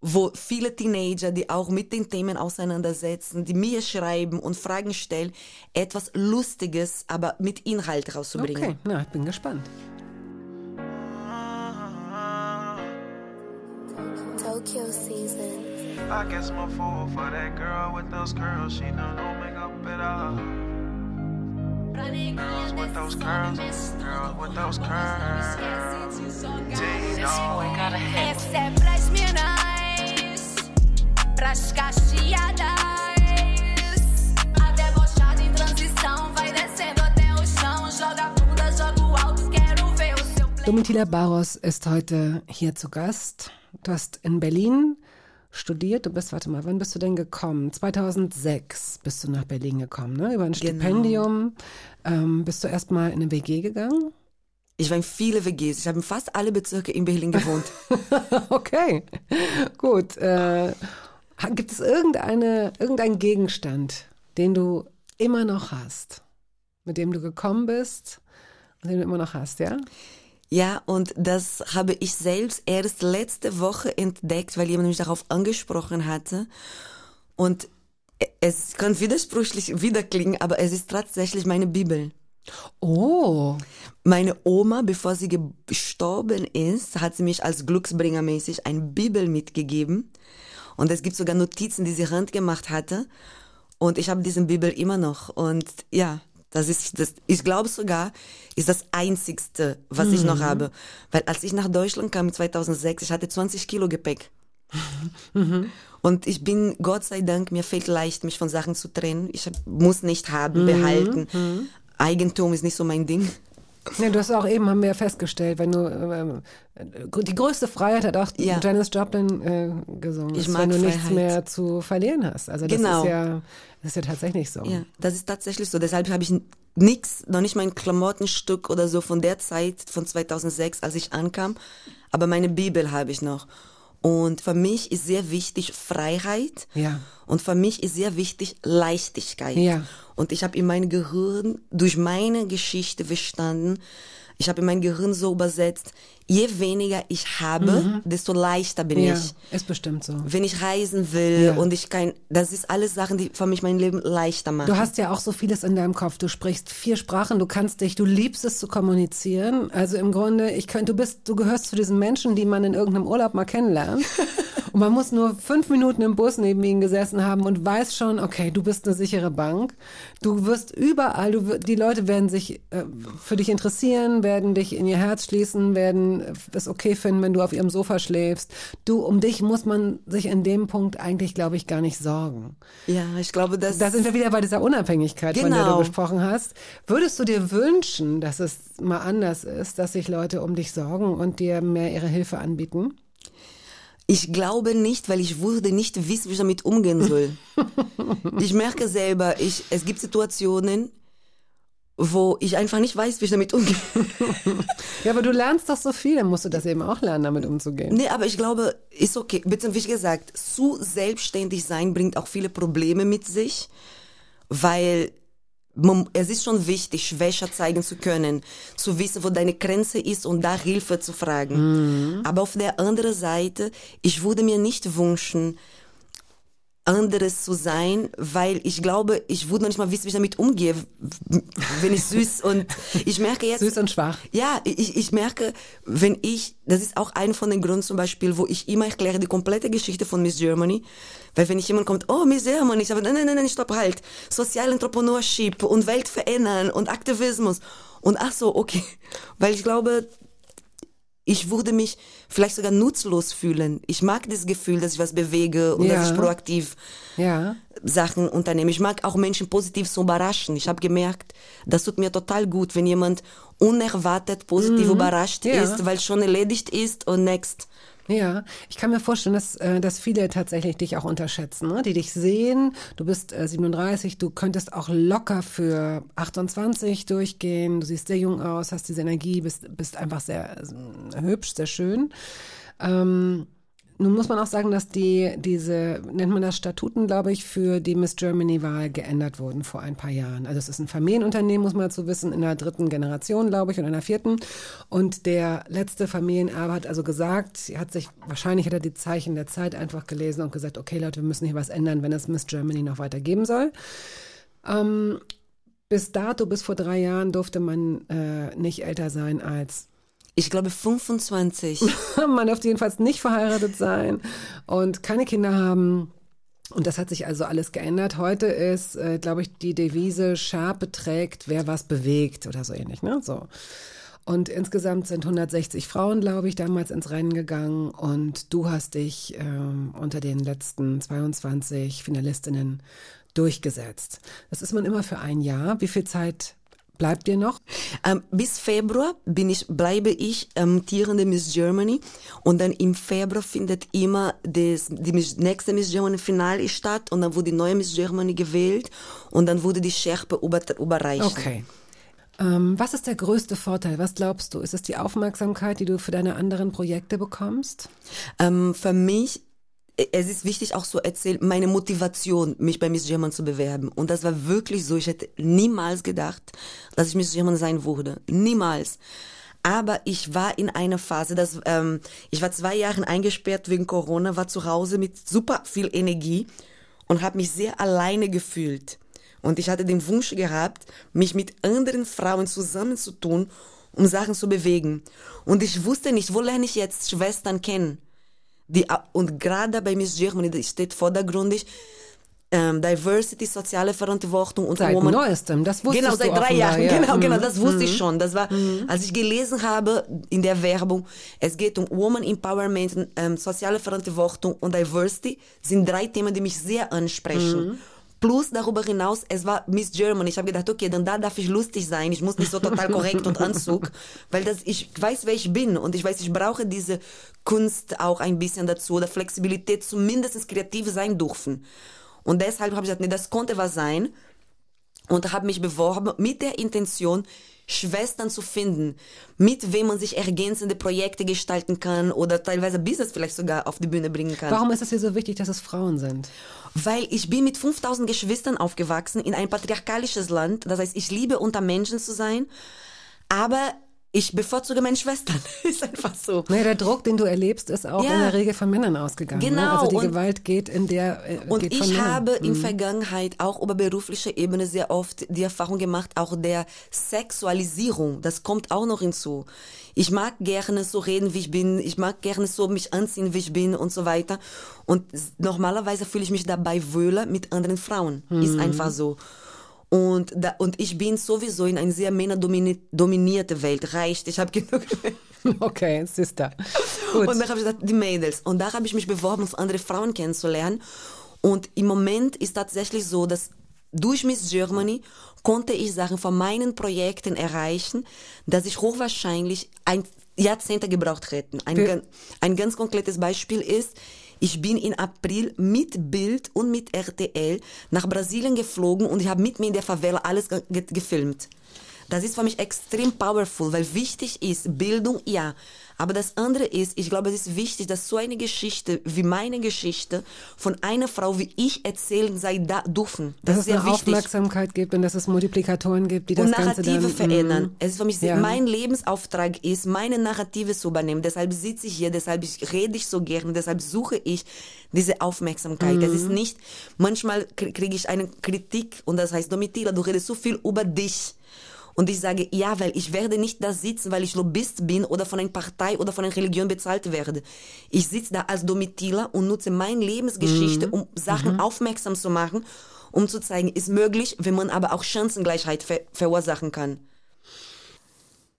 wo viele Teenager, die auch mit den Themen auseinandersetzen, die mir schreiben und Fragen stellen, etwas Lustiges, aber mit Inhalt rauszubringen. Okay, na, ich bin gespannt. Tokyo season. I guess I'm a fool for that girl with those curls. She don't know makeup at all. Girls with those curls, girls with those curls. Dino. Essa é pras minas, pras cacheadas. A debochada em transição vai descendo até o chão. Joga a bunda, joga o alto, quero ver o seu Domitila Barros ist heute hier zu Gast. Du hast in Berlin studiert. Du bist, warte mal, wann bist du denn gekommen? 2006 bist du nach Berlin gekommen, ne? Über ein Genau. Stipendium. Ähm, bist du erstmal in eine WG gegangen? Ich war in viele WGs. Ich habe in fast alle Bezirke in Berlin gewohnt. <laughs> okay, gut. Äh, gibt es irgendeine, irgendeinen Gegenstand, den du immer noch hast, mit dem du gekommen bist und den du immer noch hast, ja? Ja, und das habe ich selbst erst letzte Woche entdeckt, weil jemand mich darauf angesprochen hatte. Und es kann widersprüchlich wiederklingen, aber es ist tatsächlich meine Bibel. Oh. Meine Oma, bevor sie gestorben ist, hat sie mich als Glücksbringermäßig eine Bibel mitgegeben. Und es gibt sogar Notizen, die sie handgemacht hatte. Und ich habe diese Bibel immer noch. Und ja, das ist, das, ich glaube sogar, ist das Einzigste, was ich noch Mhm. habe. Weil als ich nach Deutschland kam 2006, ich hatte 20 Kilo Gepäck. <laughs> Mhm. Und ich bin, Gott sei Dank, mir fällt leicht, mich von Sachen zu trennen. Ich muss nicht haben, Mhm. behalten. Mhm. Eigentum ist nicht so mein Ding. Ja, du hast auch eben, haben wir ja festgestellt, wenn du, ähm, äh, die größte Freiheit hat auch Ja. Janis Joplin äh, gesungen, Ich ist, wenn du nichts Freiheit. mehr zu verlieren hast. Also das Genau. ist ja, das ist ja tatsächlich so. Ja, das ist tatsächlich so. Deshalb habe ich nichts, noch nicht mein Klamottenstück oder so von der Zeit, von 2006, als ich ankam. Aber meine Bibel habe ich noch. Und für mich ist sehr wichtig Freiheit. Ja. Und für mich ist sehr wichtig Leichtigkeit. Ja. Und ich habe in meinem Gehirn durch meine Geschichte verstanden, ich habe in mein Gehirn so übersetzt, je weniger ich habe, Mhm. desto leichter bin ja, ich. ist bestimmt so. Wenn ich reisen will Ja. und ich kein, das ist alles Sachen, die für mich mein Leben leichter machen. Du hast ja auch so vieles in deinem Kopf. Du sprichst vier Sprachen, du kannst dich, du liebst es zu kommunizieren. Also im Grunde, ich könnte, du bist, du gehörst zu diesen Menschen, die man in irgendeinem Urlaub mal kennenlernt. <laughs> Und man muss nur fünf Minuten im Bus neben ihnen gesessen haben und weiß schon, okay, du bist eine sichere Bank. Du wirst überall, du, die Leute werden sich äh, für dich interessieren, werden dich in ihr Herz schließen, werden es okay finden, wenn du auf ihrem Sofa schläfst. Du, um dich muss man sich in dem Punkt eigentlich, glaube ich, gar nicht sorgen. Ja, ich glaube, dass. Da sind wir wieder bei dieser Unabhängigkeit, von der du Genau. gesprochen hast. Würdest du dir wünschen, dass es mal anders ist, dass sich Leute um dich sorgen und dir mehr ihre Hilfe anbieten? Ich glaube nicht, weil ich würde nicht wissen, wie ich damit umgehen soll. <laughs> ich merke selber, ich, es gibt Situationen, wo ich einfach nicht weiß, wie ich damit umgehe. <laughs> Ja, aber du lernst doch so viel, dann musst du das eben auch lernen, damit umzugehen. Nee, aber ich glaube, ist okay. Bitte, wie gesagt, zu selbstständig sein bringt auch viele Probleme mit sich, weil man, es ist schon wichtig, Schwäche zeigen zu können, zu wissen, wo deine Grenze ist und da Hilfe zu fragen. Aber auf der anderen Seite, ich würde mir nicht wünschen, anderes zu sein, weil ich glaube, ich würde noch nicht mal wissen, wie ich damit umgehe, wenn ich süß <laughs> und ich merke jetzt. Süß und schwach. Ja, ich, ich merke, wenn ich, das ist auch einer von den Gründen zum Beispiel, wo ich immer erkläre die komplette Geschichte von Miss Germany, weil wenn ich jemand kommt, oh, Miss Germany, ich sage, nein, nein, nein, stopp, halt, Social Entrepreneurship und Welt verändern und Aktivismus und ach so, okay, weil ich glaube, ich würde mich vielleicht sogar nutzlos fühlen. Ich mag das Gefühl, dass ich was bewege und Ja. dass ich proaktiv Ja. Sachen unternehme. Ich mag auch Menschen positiv zu überraschen. Ich habe gemerkt, das tut mir total gut, wenn jemand unerwartet positiv Mhm. überrascht Ja. ist, weil schon erledigt ist und next. Ja, ich kann mir vorstellen, dass, äh, dass viele tatsächlich dich auch unterschätzen, ne? die dich sehen. Du bist äh, 37, du könntest auch locker für 28 durchgehen. Du siehst sehr jung aus, hast diese Energie, bist, bist einfach sehr äh, hübsch, sehr schön. Ähm, nun muss man auch sagen, dass die, diese, nennt man das Statuten, glaube ich, für die Miss Germany-Wahl geändert wurden vor ein paar Jahren. Also es ist ein Familienunternehmen, muss man dazu wissen, in der dritten Generation, glaube ich, oder in der vierten. Und der letzte Familienerbe hat also gesagt, hat sich, wahrscheinlich hat er die Zeichen der Zeit einfach gelesen und gesagt, okay Leute, wir müssen hier was ändern, wenn es Miss Germany noch weiter geben soll. Ähm, bis dato, bis vor drei Jahren, durfte man äh, nicht älter sein als ich glaube 25. <laughs> man durfte jedenfalls nicht verheiratet sein und keine Kinder haben. Und das hat sich also alles geändert. Heute ist, äh, glaube ich, die Devise Schärpe trägt, wer was bewegt oder so ähnlich, ne? So. Und insgesamt sind 160 Frauen, glaube ich, damals ins Rennen gegangen. Und du hast dich ähm, unter den letzten 22 Finalistinnen durchgesetzt. Das ist man immer für ein Jahr. Wie viel Zeit Bleibt dir noch? Ähm, bis Februar bin ich, bleibe ich amtierende Miss Germany und dann im Februar findet immer das, die nächste Miss Germany Finale statt und dann wurde die neue Miss Germany gewählt und dann wurde die Schärpe über, überreicht. Okay. Ähm, was ist der größte Vorteil? Was glaubst du? Ist es die Aufmerksamkeit, die du für deine anderen Projekte bekommst? Ähm, für mich es ist wichtig auch so erzählen, meine Motivation, mich bei Miss German zu bewerben. Und das war wirklich so. Ich hätte niemals gedacht, dass ich Miss German sein würde. Niemals. Aber ich war in einer Phase, dass ähm, ich war zwei Jahre eingesperrt wegen Corona, war zu Hause mit super viel Energie und habe mich sehr alleine gefühlt. Und ich hatte den Wunsch gehabt, mich mit anderen Frauen zusammenzutun, um Sachen zu bewegen. Und ich wusste nicht, wo lerne ich jetzt Schwestern kennen? Die, und gerade bei Miss Germany steht vordergründig ähm, Diversity, soziale Verantwortung und seit Woman. neuestem, das wusste Genau, seit drei Jahren, ja. <laughs> genau, genau, Mhm. das wusste Mhm. ich schon. Das war, Mhm. als ich gelesen habe in der Werbung, es geht um Woman Empowerment, ähm, soziale Verantwortung und Diversity, sind drei Themen, die mich sehr ansprechen. Mhm. Plus darüber hinaus, es war Miss Germany. Ich habe gedacht, okay, dann da darf ich lustig sein. Ich muss nicht so total <laughs> korrekt und Anzug, weil das, ich weiß, wer ich bin und ich weiß, ich brauche diese Kunst auch ein bisschen dazu oder Flexibilität, zumindest kreativ sein dürfen. Und deshalb habe ich gesagt, nee, das konnte was sein und habe mich beworben mit der Intention, Schwestern zu finden, mit wem man sich ergänzende Projekte gestalten kann oder teilweise Business vielleicht sogar auf die Bühne bringen kann. Warum ist es dir so wichtig, dass es Frauen sind? Weil ich bin mit 5000 Geschwistern aufgewachsen in ein patriarchalisches Land. Das heißt, ich liebe unter Menschen zu sein, aber ich bevorzuge meine Schwestern. <laughs> ist einfach so. Naja, der Druck, den du erlebst, ist auch Ja. in der Regel von Männern ausgegangen. Genau, Ne? Also die und- Gewalt geht in der äh, Und ich Männern. habe in Mhm. Vergangenheit auch über beruflicher Ebene sehr oft die Erfahrung gemacht, auch der Sexualisierung. Das kommt auch noch hinzu. Ich mag gerne so reden, wie ich bin. Ich mag gerne so mich anziehen, wie ich bin und so weiter. Und normalerweise fühle ich mich dabei wohler mit anderen Frauen. Ist Mhm. einfach so. Und, da, und ich bin sowieso in eine sehr männerdominierte Welt. Reicht, ich habe genug. <laughs> Okay, Sister. Gut. Und dann habe ich gesagt, die Mädels. Und da habe ich mich beworben, um andere Frauen kennenzulernen. Und im Moment ist tatsächlich so, dass durch Miss Germany konnte ich Sachen von meinen Projekten erreichen, dass ich hochwahrscheinlich ein Jahrzehnte gebraucht hätten. Ein, ein ganz konkretes Beispiel ist, ich bin im April mit Bild und mit RTL nach Brasilien geflogen und ich habe mit mir in der Favela alles ge gefilmt. Das ist für mich extrem powerful, weil wichtig ist Bildung, ja. Aber das andere ist, ich glaube, es ist wichtig, dass so eine Geschichte wie meine Geschichte von einer Frau wie ich erzählen sei da dürfen. Das dass ist es sehr eine wichtig. Aufmerksamkeit gibt und dass es Multiplikatoren gibt, die das und Ganze Narrative dann... verändern. Mhm. Es ist für mich Ja. mein Lebensauftrag ist, meine Narrative zu übernehmen. Deshalb sitze ich hier, deshalb ich, rede ich so gerne, deshalb suche ich diese Aufmerksamkeit. Mhm. Es ist nicht, manchmal krie- kriege ich eine Kritik und das heißt, Domitila, du redest so viel über dich. Und ich sage, ja, weil ich werde nicht da sitzen, weil ich Lobbyist bin oder von einer Partei oder von einer Religion bezahlt werde. Ich sitze da als Domitila und nutze meine Lebensgeschichte, Mhm. um Sachen aufmerksam zu machen, um zu zeigen, ist möglich, wenn man aber auch Chancengleichheit ver verursachen kann.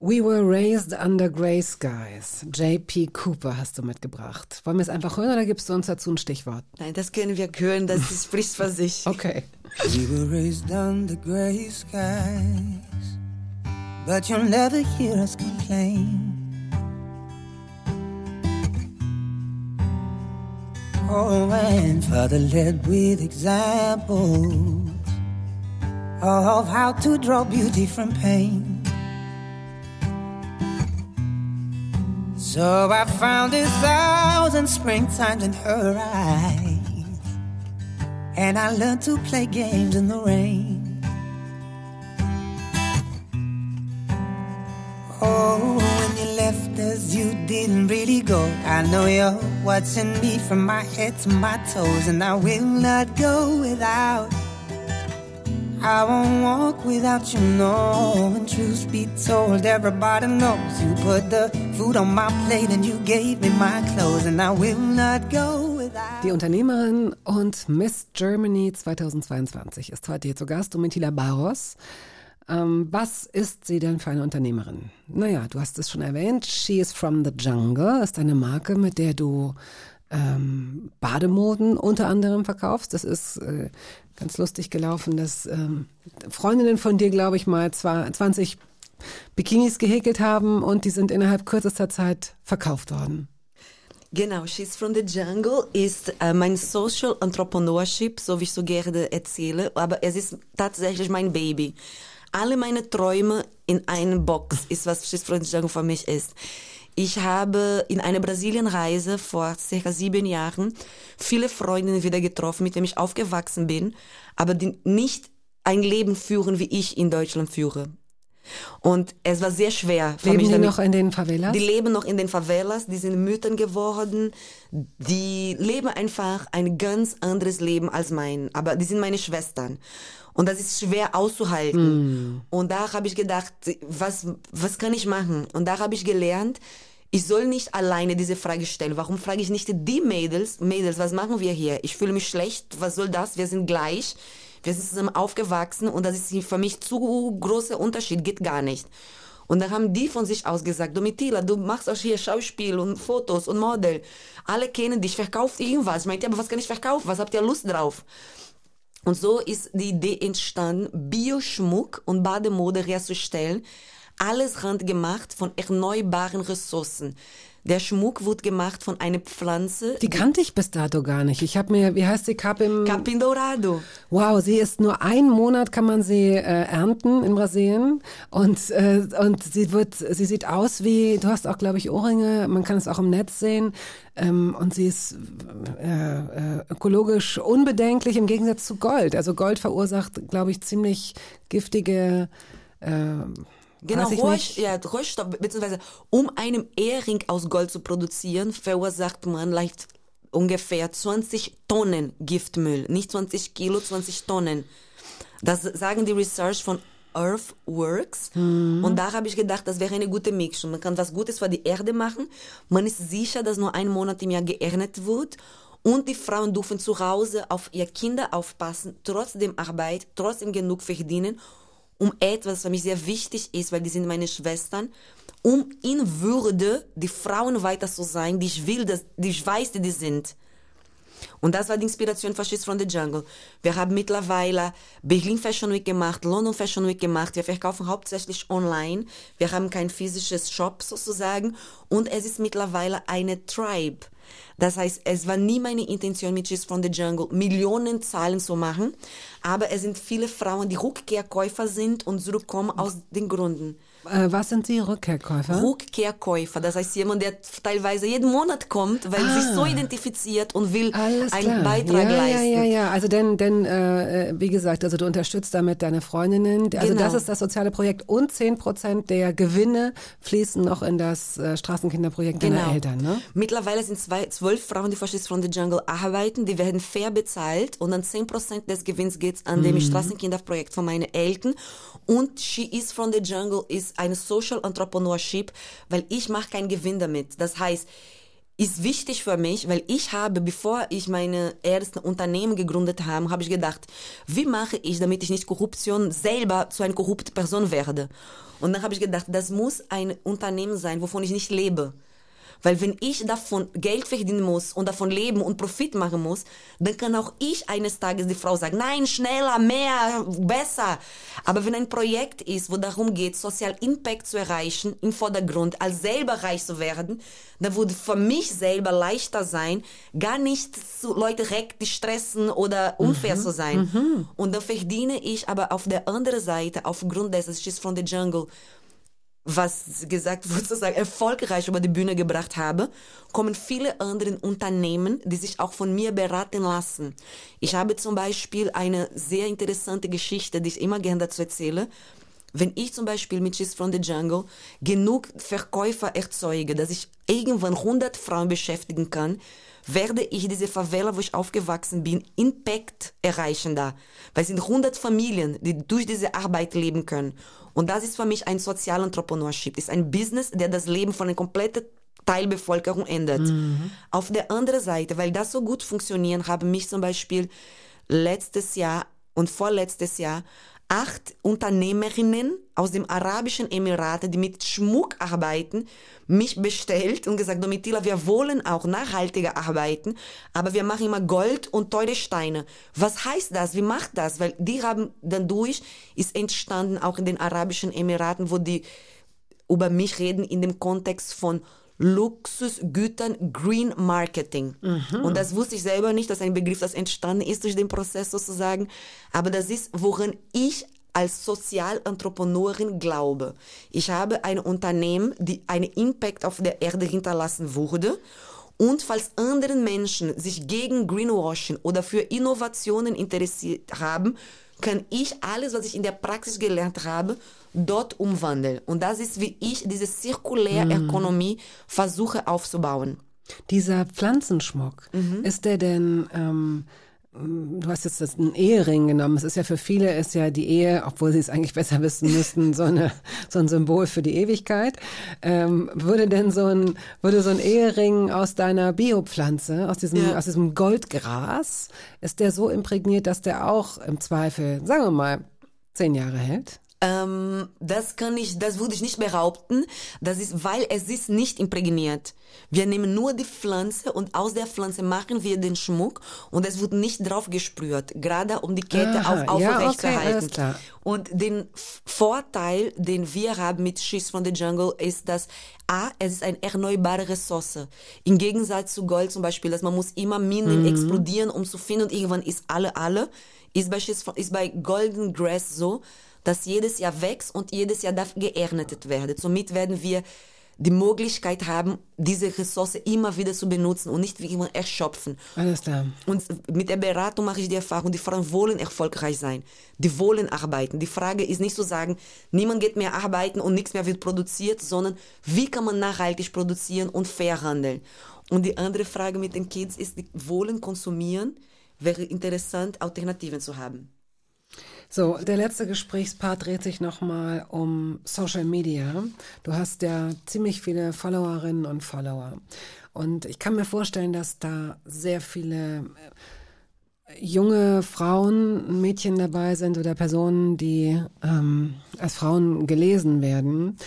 We were raised under grey skies. J.P. Cooper hast du mitgebracht. Wollen wir es einfach hören oder gibst du uns dazu ein Stichwort? Nein, das können wir hören, das <laughs> ist- spricht für sich. Okay. We were raised under gray skies, but you'll never hear us complain. Oh, and Father led with examples of how to draw beauty from pain. So I found a thousand springtimes in her eyes. And I learned to play games in the rain. Oh, when you left us, you didn't really go. I know you're watching me from my head to my toes, and I will not go without. I won't walk without you, no. And truth be told, everybody knows you put the food on my plate and you gave me my clothes, and I will not go. Die Unternehmerin und Miss Germany 2022 ist heute hier zu Gast, Domitila Barros. Ähm, was ist sie denn für eine Unternehmerin? Naja, du hast es schon erwähnt, She is from the Jungle ist eine Marke, mit der du ähm, Bademoden unter anderem verkaufst. Das ist äh, ganz lustig gelaufen, dass ähm, Freundinnen von dir, glaube ich, mal zwar 20 Bikinis gehäkelt haben und die sind innerhalb kürzester Zeit verkauft worden. Genau, She's from the Jungle ist äh, mein Social Entrepreneurship, so wie ich so gerne erzähle, aber es ist tatsächlich mein Baby. Alle meine Träume in einer Box ist, was Jungle für mich ist. Ich habe in einer Brasilienreise vor circa sieben Jahren viele Freundinnen wieder getroffen, mit denen ich aufgewachsen bin, aber die nicht ein Leben führen, wie ich in Deutschland führe. Und es war sehr schwer. Für Leben mich die damit- noch in den Favelas? Die leben noch in den Favelas, die sind Müttern geworden, die leben einfach ein ganz anderes Leben als mein, aber die sind meine Schwestern. Und das ist schwer auszuhalten. Und da habe ich gedacht, was, was kann ich machen? Und da habe ich gelernt, ich soll nicht alleine diese Frage stellen. Warum frage ich nicht die Mädels, Mädels, was machen wir hier? Ich fühle mich schlecht, was soll das? Wir sind gleich. Wir sind zusammen aufgewachsen und das ist für mich zu großer Unterschied, geht gar nicht. Und dann haben die von sich aus gesagt, Domitila, du machst auch hier Schauspiel und Fotos und Model. Alle kennen dich, verkauft irgendwas. Ich meinte, aber was kann ich verkaufen? Was habt ihr Lust drauf? Und so ist die Idee entstanden, Bioschmuck und Bademode herzustellen. Alles handgemacht von erneuerbaren Ressourcen. Der Schmuck wird gemacht von einer Pflanze. Die kannte ich bis dato gar nicht. Ich habe mir, wie heißt die Capim? Capim Dourado. Wow, sie ist nur einen Monat kann man sie äh, ernten in Brasilien und äh, und sie wird, sie sieht aus wie, du hast auch glaube ich Ohrringe, man kann es auch im Netz sehen ähm, und sie ist äh, äh, ökologisch unbedenklich im Gegensatz zu Gold. Also Gold verursacht glaube ich ziemlich giftige äh, Genau, weiß ich Roh, nicht. ja, Rohstoff, beziehungsweise um einen Ehering aus Gold zu produzieren, verursacht man leicht ungefähr 20 Tonnen Giftmüll. Nicht 20 Kilo, 20 Tonnen. Das sagen die Research von Earthworks. Und da habe ich gedacht, das wäre eine gute Mixung. Man kann was Gutes für die Erde machen. Man ist sicher, dass nur ein Monat im Jahr geerntet wird. Und die Frauen dürfen zu Hause auf ihre Kinder aufpassen, trotzdem Arbeit, trotzdem genug verdienen um etwas, was mich sehr wichtig ist, weil die sind meine Schwestern, um in Würde die Frauen weiter zu sein, die ich will, dass, die ich weiß, die die sind. Und das war die Inspiration She's from the Jungle. Wir haben mittlerweile Berlin Fashion Week gemacht, London Fashion Week gemacht. Wir verkaufen hauptsächlich online. Wir haben kein physisches Shop sozusagen. Und es ist mittlerweile eine Tribe. Das heißt, es war nie meine Intention mit She's from the Jungle Millionen Zahlen zu machen. Aber es sind viele Frauen, die Rückkehrkäufer sind und zurückkommen aus den Gründen. Äh, was sind Sie Rückkehrkäufer? Rückkehrkäufer, das heißt jemand, der teilweise jeden Monat kommt, weil Ah. sich so identifiziert und will Alles einen klar. Beitrag ja, leisten. Ja, ja, ja. Also denn, denn äh, wie gesagt, also du unterstützt damit deine Freundinnen. Also Genau. das ist das soziale Projekt und 10 Prozent der Gewinne fließen noch in das äh, Straßenkinderprojekt deiner Genau. Eltern, ne? Mittlerweile sind zwei, zwölf Frauen, die Faschist from the Jungle arbeiten, die werden fair bezahlt und dann 10% des Gewinns geht an dem Mhm. Straßenkinderprojekt von meinen Eltern. Und She is from the Jungle ist eine Social Entrepreneurship, weil ich mache keinen Gewinn damit. Das heißt, ist wichtig für mich, weil ich habe, bevor ich meine ersten Unternehmen gegründet habe, habe ich gedacht, wie mache ich, damit ich nicht Korruption selber zu einer korrupten Person werde? Und dann habe ich gedacht, das muss ein Unternehmen sein, wovon ich nicht lebe. Weil wenn ich davon Geld verdienen muss und davon leben und Profit machen muss, dann kann auch ich eines Tages die Frau sagen, nein, schneller, mehr, besser. Aber wenn ein Projekt ist, wo darum geht, Social Impact zu erreichen, im Vordergrund, als selber reich zu werden, dann würde für mich selber leichter sein, gar nicht zu Leute direkt stressen oder unfair zu sein. Und dann verdiene ich aber auf der anderen Seite, aufgrund dessen, She's from the Jungle, was gesagt wurde, sozusagen erfolgreich über die Bühne gebracht habe, kommen viele andere Unternehmen, die sich auch von mir beraten lassen. Ich habe zum Beispiel eine sehr interessante Geschichte, die ich immer gerne dazu erzähle. Wenn ich zum Beispiel mit She's from the Jungle genug Verkäufer erzeuge, dass ich irgendwann 100 Frauen beschäftigen kann, werde ich diese Favela, wo ich aufgewachsen bin, Impact erreichen da. Weil es sind 100 Familien, die durch diese Arbeit leben können. Und das ist für mich ein Sozialentrepreneurship. Das ist ein Business, der das Leben von einer kompletten Teilbevölkerung ändert. Auf der anderen Seite, weil das so gut funktioniert, haben mich zum Beispiel letztes Jahr und vorletztes Jahr acht Unternehmerinnen aus dem Arabischen Emirate, die mit Schmuck arbeiten, mich bestellt und gesagt, Domitila, wir wollen auch nachhaltiger arbeiten, aber wir machen immer Gold und teure Steine. Was heißt das? Wie macht das? Weil die haben dadurch ist entstanden auch in den Arabischen Emiraten, wo die über mich reden in dem Kontext von Luxusgütern Green Marketing. Mhm. Und das wusste ich selber nicht, dass ein Begriff, das entstanden ist durch den Prozess sozusagen. Aber das ist, woran ich als Sozialentrepreneurin glaube. Ich habe ein Unternehmen, die einen Impact auf der Erde hinterlassen wurde. Und falls anderen Menschen sich gegen Greenwashing oder für Innovationen interessiert haben, kann ich alles, was ich in der Praxis gelernt habe, dort umwandeln. Und das ist, wie ich diese zirkuläre Mhm. Ökonomie versuche aufzubauen. Dieser Pflanzenschmuck, Mhm. ist der denn, ähm, du hast jetzt das einen Ehering genommen. Es ist ja für viele ist ja die Ehe, obwohl sie es eigentlich besser wissen müssten, so, eine, so ein Symbol für die Ewigkeit. Ähm, würde denn so ein, würde so ein Ehering aus deiner Biopflanze, aus diesem, Ja. aus diesem Goldgras, ist der so imprägniert, dass der auch im Zweifel, sagen wir mal, zehn Jahre hält? Ähm, das kann ich, das würde ich nicht behaupten. Das ist, weil es ist nicht imprägniert. Wir nehmen nur die Pflanze und aus der Pflanze machen wir den Schmuck und es wird nicht drauf gesprüht, gerade um die Kette Aha, auf, ja, aufrecht zu okay, alles klar. Und den Vorteil, den wir haben mit Schiss von the Jungle, ist, dass A, es ist eine erneuerbare Ressource. Im Gegensatz zu Gold zum Beispiel, dass man muss immer Minen Mhm. explodieren, um zu finden und irgendwann ist alle, alle. Ist bei, Schiss von, ist bei Golden Grass so, dass jedes Jahr wächst und jedes Jahr darf geerntet werden. Somit werden wir die Möglichkeit haben, diese Ressource immer wieder zu benutzen und nicht wie immer erschöpfen. Alles klar. Und mit der Beratung mache ich die Erfahrung, die Frauen wollen erfolgreich sein. Die wollen arbeiten. Die Frage ist nicht zu sagen, niemand geht mehr arbeiten und nichts mehr wird produziert, sondern wie kann man nachhaltig produzieren und fair handeln. Und die andere Frage mit den Kids ist, die wollen konsumieren, wäre interessant, Alternativen zu haben. So, der letzte Gesprächspart dreht sich nochmal um Social Media. Du hast ja ziemlich viele Followerinnen und Follower. Und ich kann mir vorstellen, dass da sehr viele äh, junge Frauen, Mädchen dabei sind oder Personen, die ähm, als Frauen gelesen werden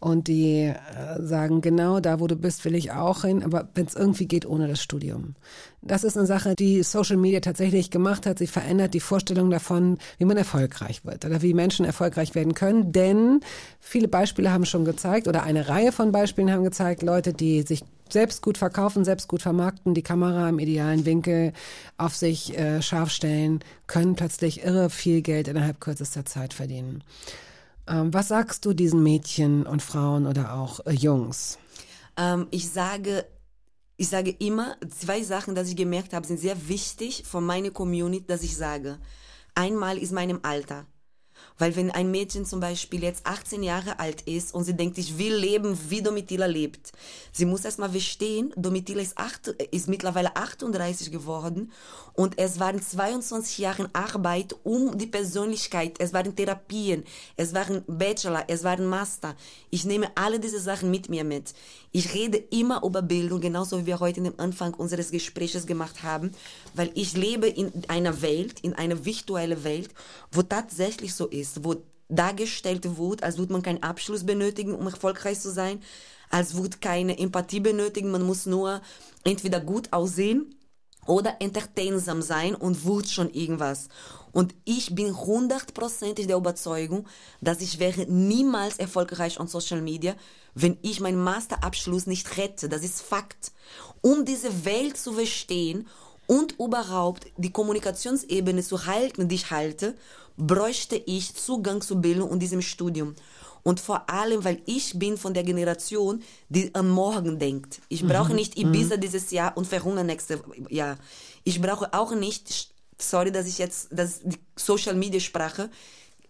und die äh, sagen, genau da, wo du bist, will ich auch hin, aber wenn es irgendwie geht ohne das Studium. Das ist eine Sache, die Social Media tatsächlich gemacht hat. Sie verändert die Vorstellung davon, wie man erfolgreich wird oder wie Menschen erfolgreich werden können. Denn viele Beispiele haben schon gezeigt oder eine Reihe von Beispielen haben gezeigt, Leute, die sich selbst gut verkaufen, selbst gut vermarkten, die Kamera im idealen Winkel auf sich äh, scharf stellen, können plötzlich irre viel Geld innerhalb kürzester Zeit verdienen. Ähm, was sagst du diesen Mädchen und Frauen oder auch äh, Jungs? Ähm, ich sage, ich sage immer, zwei Sachen, dass ich gemerkt habe, sind sehr wichtig für meine Community, dass ich sage. Einmal ist meinem Alter. Weil wenn ein Mädchen zum Beispiel jetzt 18 Jahre alt ist und sie denkt, ich will leben, wie Domitila lebt, sie muss erstmal verstehen, Domitila ist, acht, ist mittlerweile 38 geworden und es waren 22 Jahre Arbeit um die Persönlichkeit, es waren Therapien, es waren Bachelor, es waren Master. Ich nehme alle diese Sachen mit mir mit. Ich rede immer über Bildung, genauso wie wir heute am Anfang unseres Gesprächs gemacht haben, weil ich lebe in einer Welt, in einer virtuellen Welt, wo tatsächlich so ist, wo dargestellt wird, als würde man keinen Abschluss benötigen, um erfolgreich zu sein, als würde keine Empathie benötigen, man muss nur entweder gut aussehen oder entertainsam sein und wird schon irgendwas. Und ich bin hundertprozentig der Überzeugung, dass ich wäre niemals erfolgreich on Social Media, wenn ich meinen Masterabschluss nicht hätte. Das ist Fakt. Um diese Welt zu verstehen und überhaupt die Kommunikationsebene zu halten, die ich halte, bräuchte ich Zugang zu Bildung und diesem Studium. Und vor allem, weil ich bin von der Generation, die am Morgen denkt. Ich brauche Mhm, nicht Ibiza mhm. dieses Jahr und verhungern nächstes Jahr. Ich brauche auch nicht, sorry, dass ich jetzt das die Social Media sprache,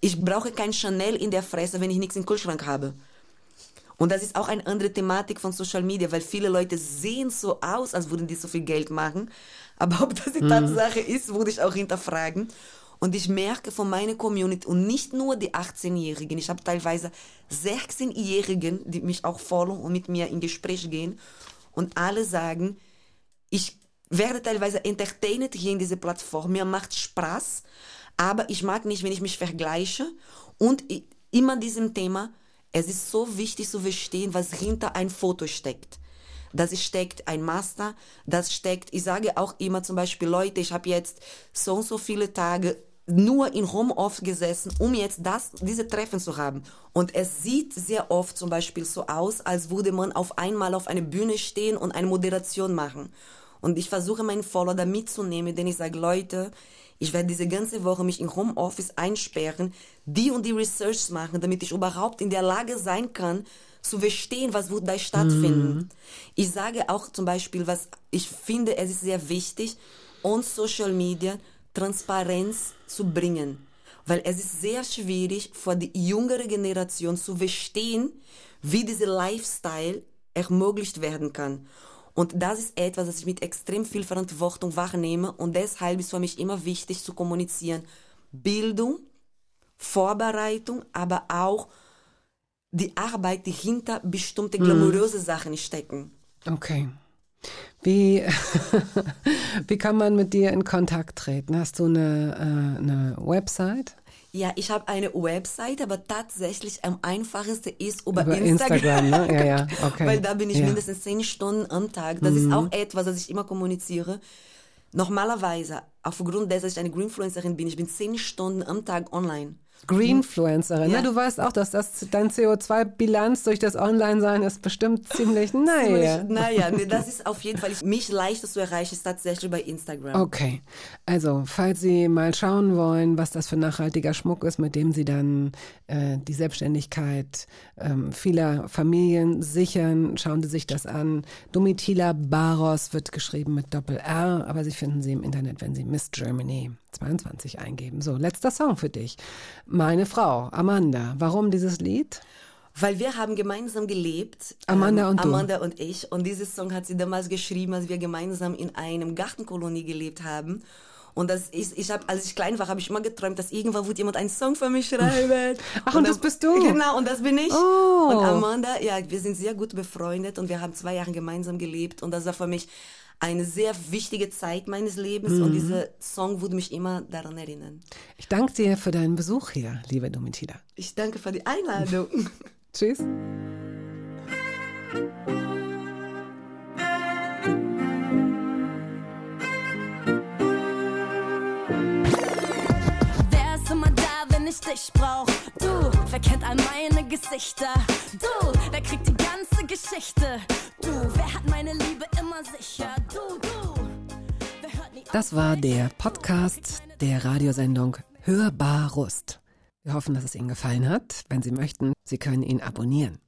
ich brauche kein Chanel in der Fresse, wenn ich nichts im Kühlschrank habe. Und das ist auch eine andere Thematik von Social Media, weil viele Leute sehen so aus, als würden die so viel Geld machen. Aber ob das die Mhm. Tatsache ist, würde ich auch hinterfragen. Und ich merke von meiner Community und nicht nur die 18-Jährigen, ich habe teilweise 16-Jährigen, die mich auch folgen und mit mir in Gespräch gehen. Und alle sagen, ich werde teilweise entertained hier in dieser Plattform, mir macht Spaß, Aber ich mag nicht, wenn ich mich vergleiche und immer diesem Thema, es ist so wichtig zu verstehen, was hinter ein Foto steckt. Das steckt ein Master, das steckt, ich sage auch immer zum Beispiel, Leute, ich habe jetzt so und so viele Tage nur in Homeoffice gesessen, um jetzt das, diese Treffen zu haben. Und es sieht sehr oft zum Beispiel so aus, als würde man auf einmal auf einer Bühne stehen und eine Moderation machen. Und ich versuche meinen Follower da mitzunehmen, denn ich sage, Leute, ich werde diese ganze Woche mich in Homeoffice einsperren, die und die Research machen, damit ich überhaupt in der Lage sein kann, zu verstehen, was wird da stattfinden. Ich sage auch zum Beispiel, was ich finde, es ist sehr wichtig, on Social Media Transparenz zu bringen. Weil es ist sehr schwierig für die jüngere Generation zu verstehen, wie dieser Lifestyle ermöglicht werden kann. Und das ist etwas, das ich mit extrem viel Verantwortung wahrnehme und deshalb ist für mich immer wichtig zu kommunizieren. Bildung, Vorbereitung, aber auch die Arbeit, die hinter bestimmte glamouröse Sachen stecken. Okay. Wie, <laughs> wie kann man mit dir in Kontakt treten? Hast du eine, äh, eine Website? Ja, ich habe eine Website, aber tatsächlich am einfachsten ist über, Über Instagram. Instagram, ne? Ja, ja, <laughs> okay. Weil da bin ich Ja. mindestens zehn Stunden am Tag. Das ist Mhm. auch etwas, das ich immer kommuniziere. Normalerweise, aufgrund dessen, dass ich eine Greenfluencerin bin, ich bin zehn Stunden am Tag online. Greenfluencerin. Ja. Ne? Du weißt auch, dass das dein CO2-Bilanz durch das Online-Sein ist bestimmt ziemlich, naja. Ziemlich- Naja, nee, das ist auf jeden Fall, mich leichter zu erreichen, ist tatsächlich bei Instagram. Okay, also falls Sie mal schauen wollen, was das für nachhaltiger Schmuck ist, mit dem Sie dann äh, die Selbstständigkeit ähm, vieler Familien sichern, schauen Sie sich das an. Domitila Baros wird geschrieben mit Doppel-R, aber Sie finden sie im Internet, wenn Sie Miss Germany 22 eingeben. So, letzter Song für dich. Meine Frau, Amanda. Warum dieses Lied? Weil wir haben gemeinsam gelebt. Amanda und du. Amanda und ich. Und dieses Song hat sie damals geschrieben, als wir gemeinsam in einem Gartenkolonie gelebt haben. Und das ist, ich habe, als ich klein war, habe ich immer geträumt, dass irgendwann wird jemand einen Song für mich schreiben. <laughs> Ach, und das dann- bist du? Genau, und das bin ich. Oh. Und Amanda, ja, wir sind sehr gut befreundet und wir haben zwei Jahre gemeinsam gelebt. Und das war für mich eine sehr wichtige Zeit meines Lebens. Und Mhm. dieser Song würde mich immer daran erinnern. Ich danke dir für deinen Besuch hier, liebe Domitila. Ich danke für die Einladung. <laughs> Tschüss. Ich dich brauch? Du, wer kennt all meine Gesichter? Du, wer kriegt die ganze Geschichte? Du, wer hat meine Liebe immer sicher? Du, du. Das war der Podcast der Radiosendung Hörbar Rust. Wir hoffen, dass es Ihnen gefallen hat. Wenn Sie möchten, Sie können ihn abonnieren.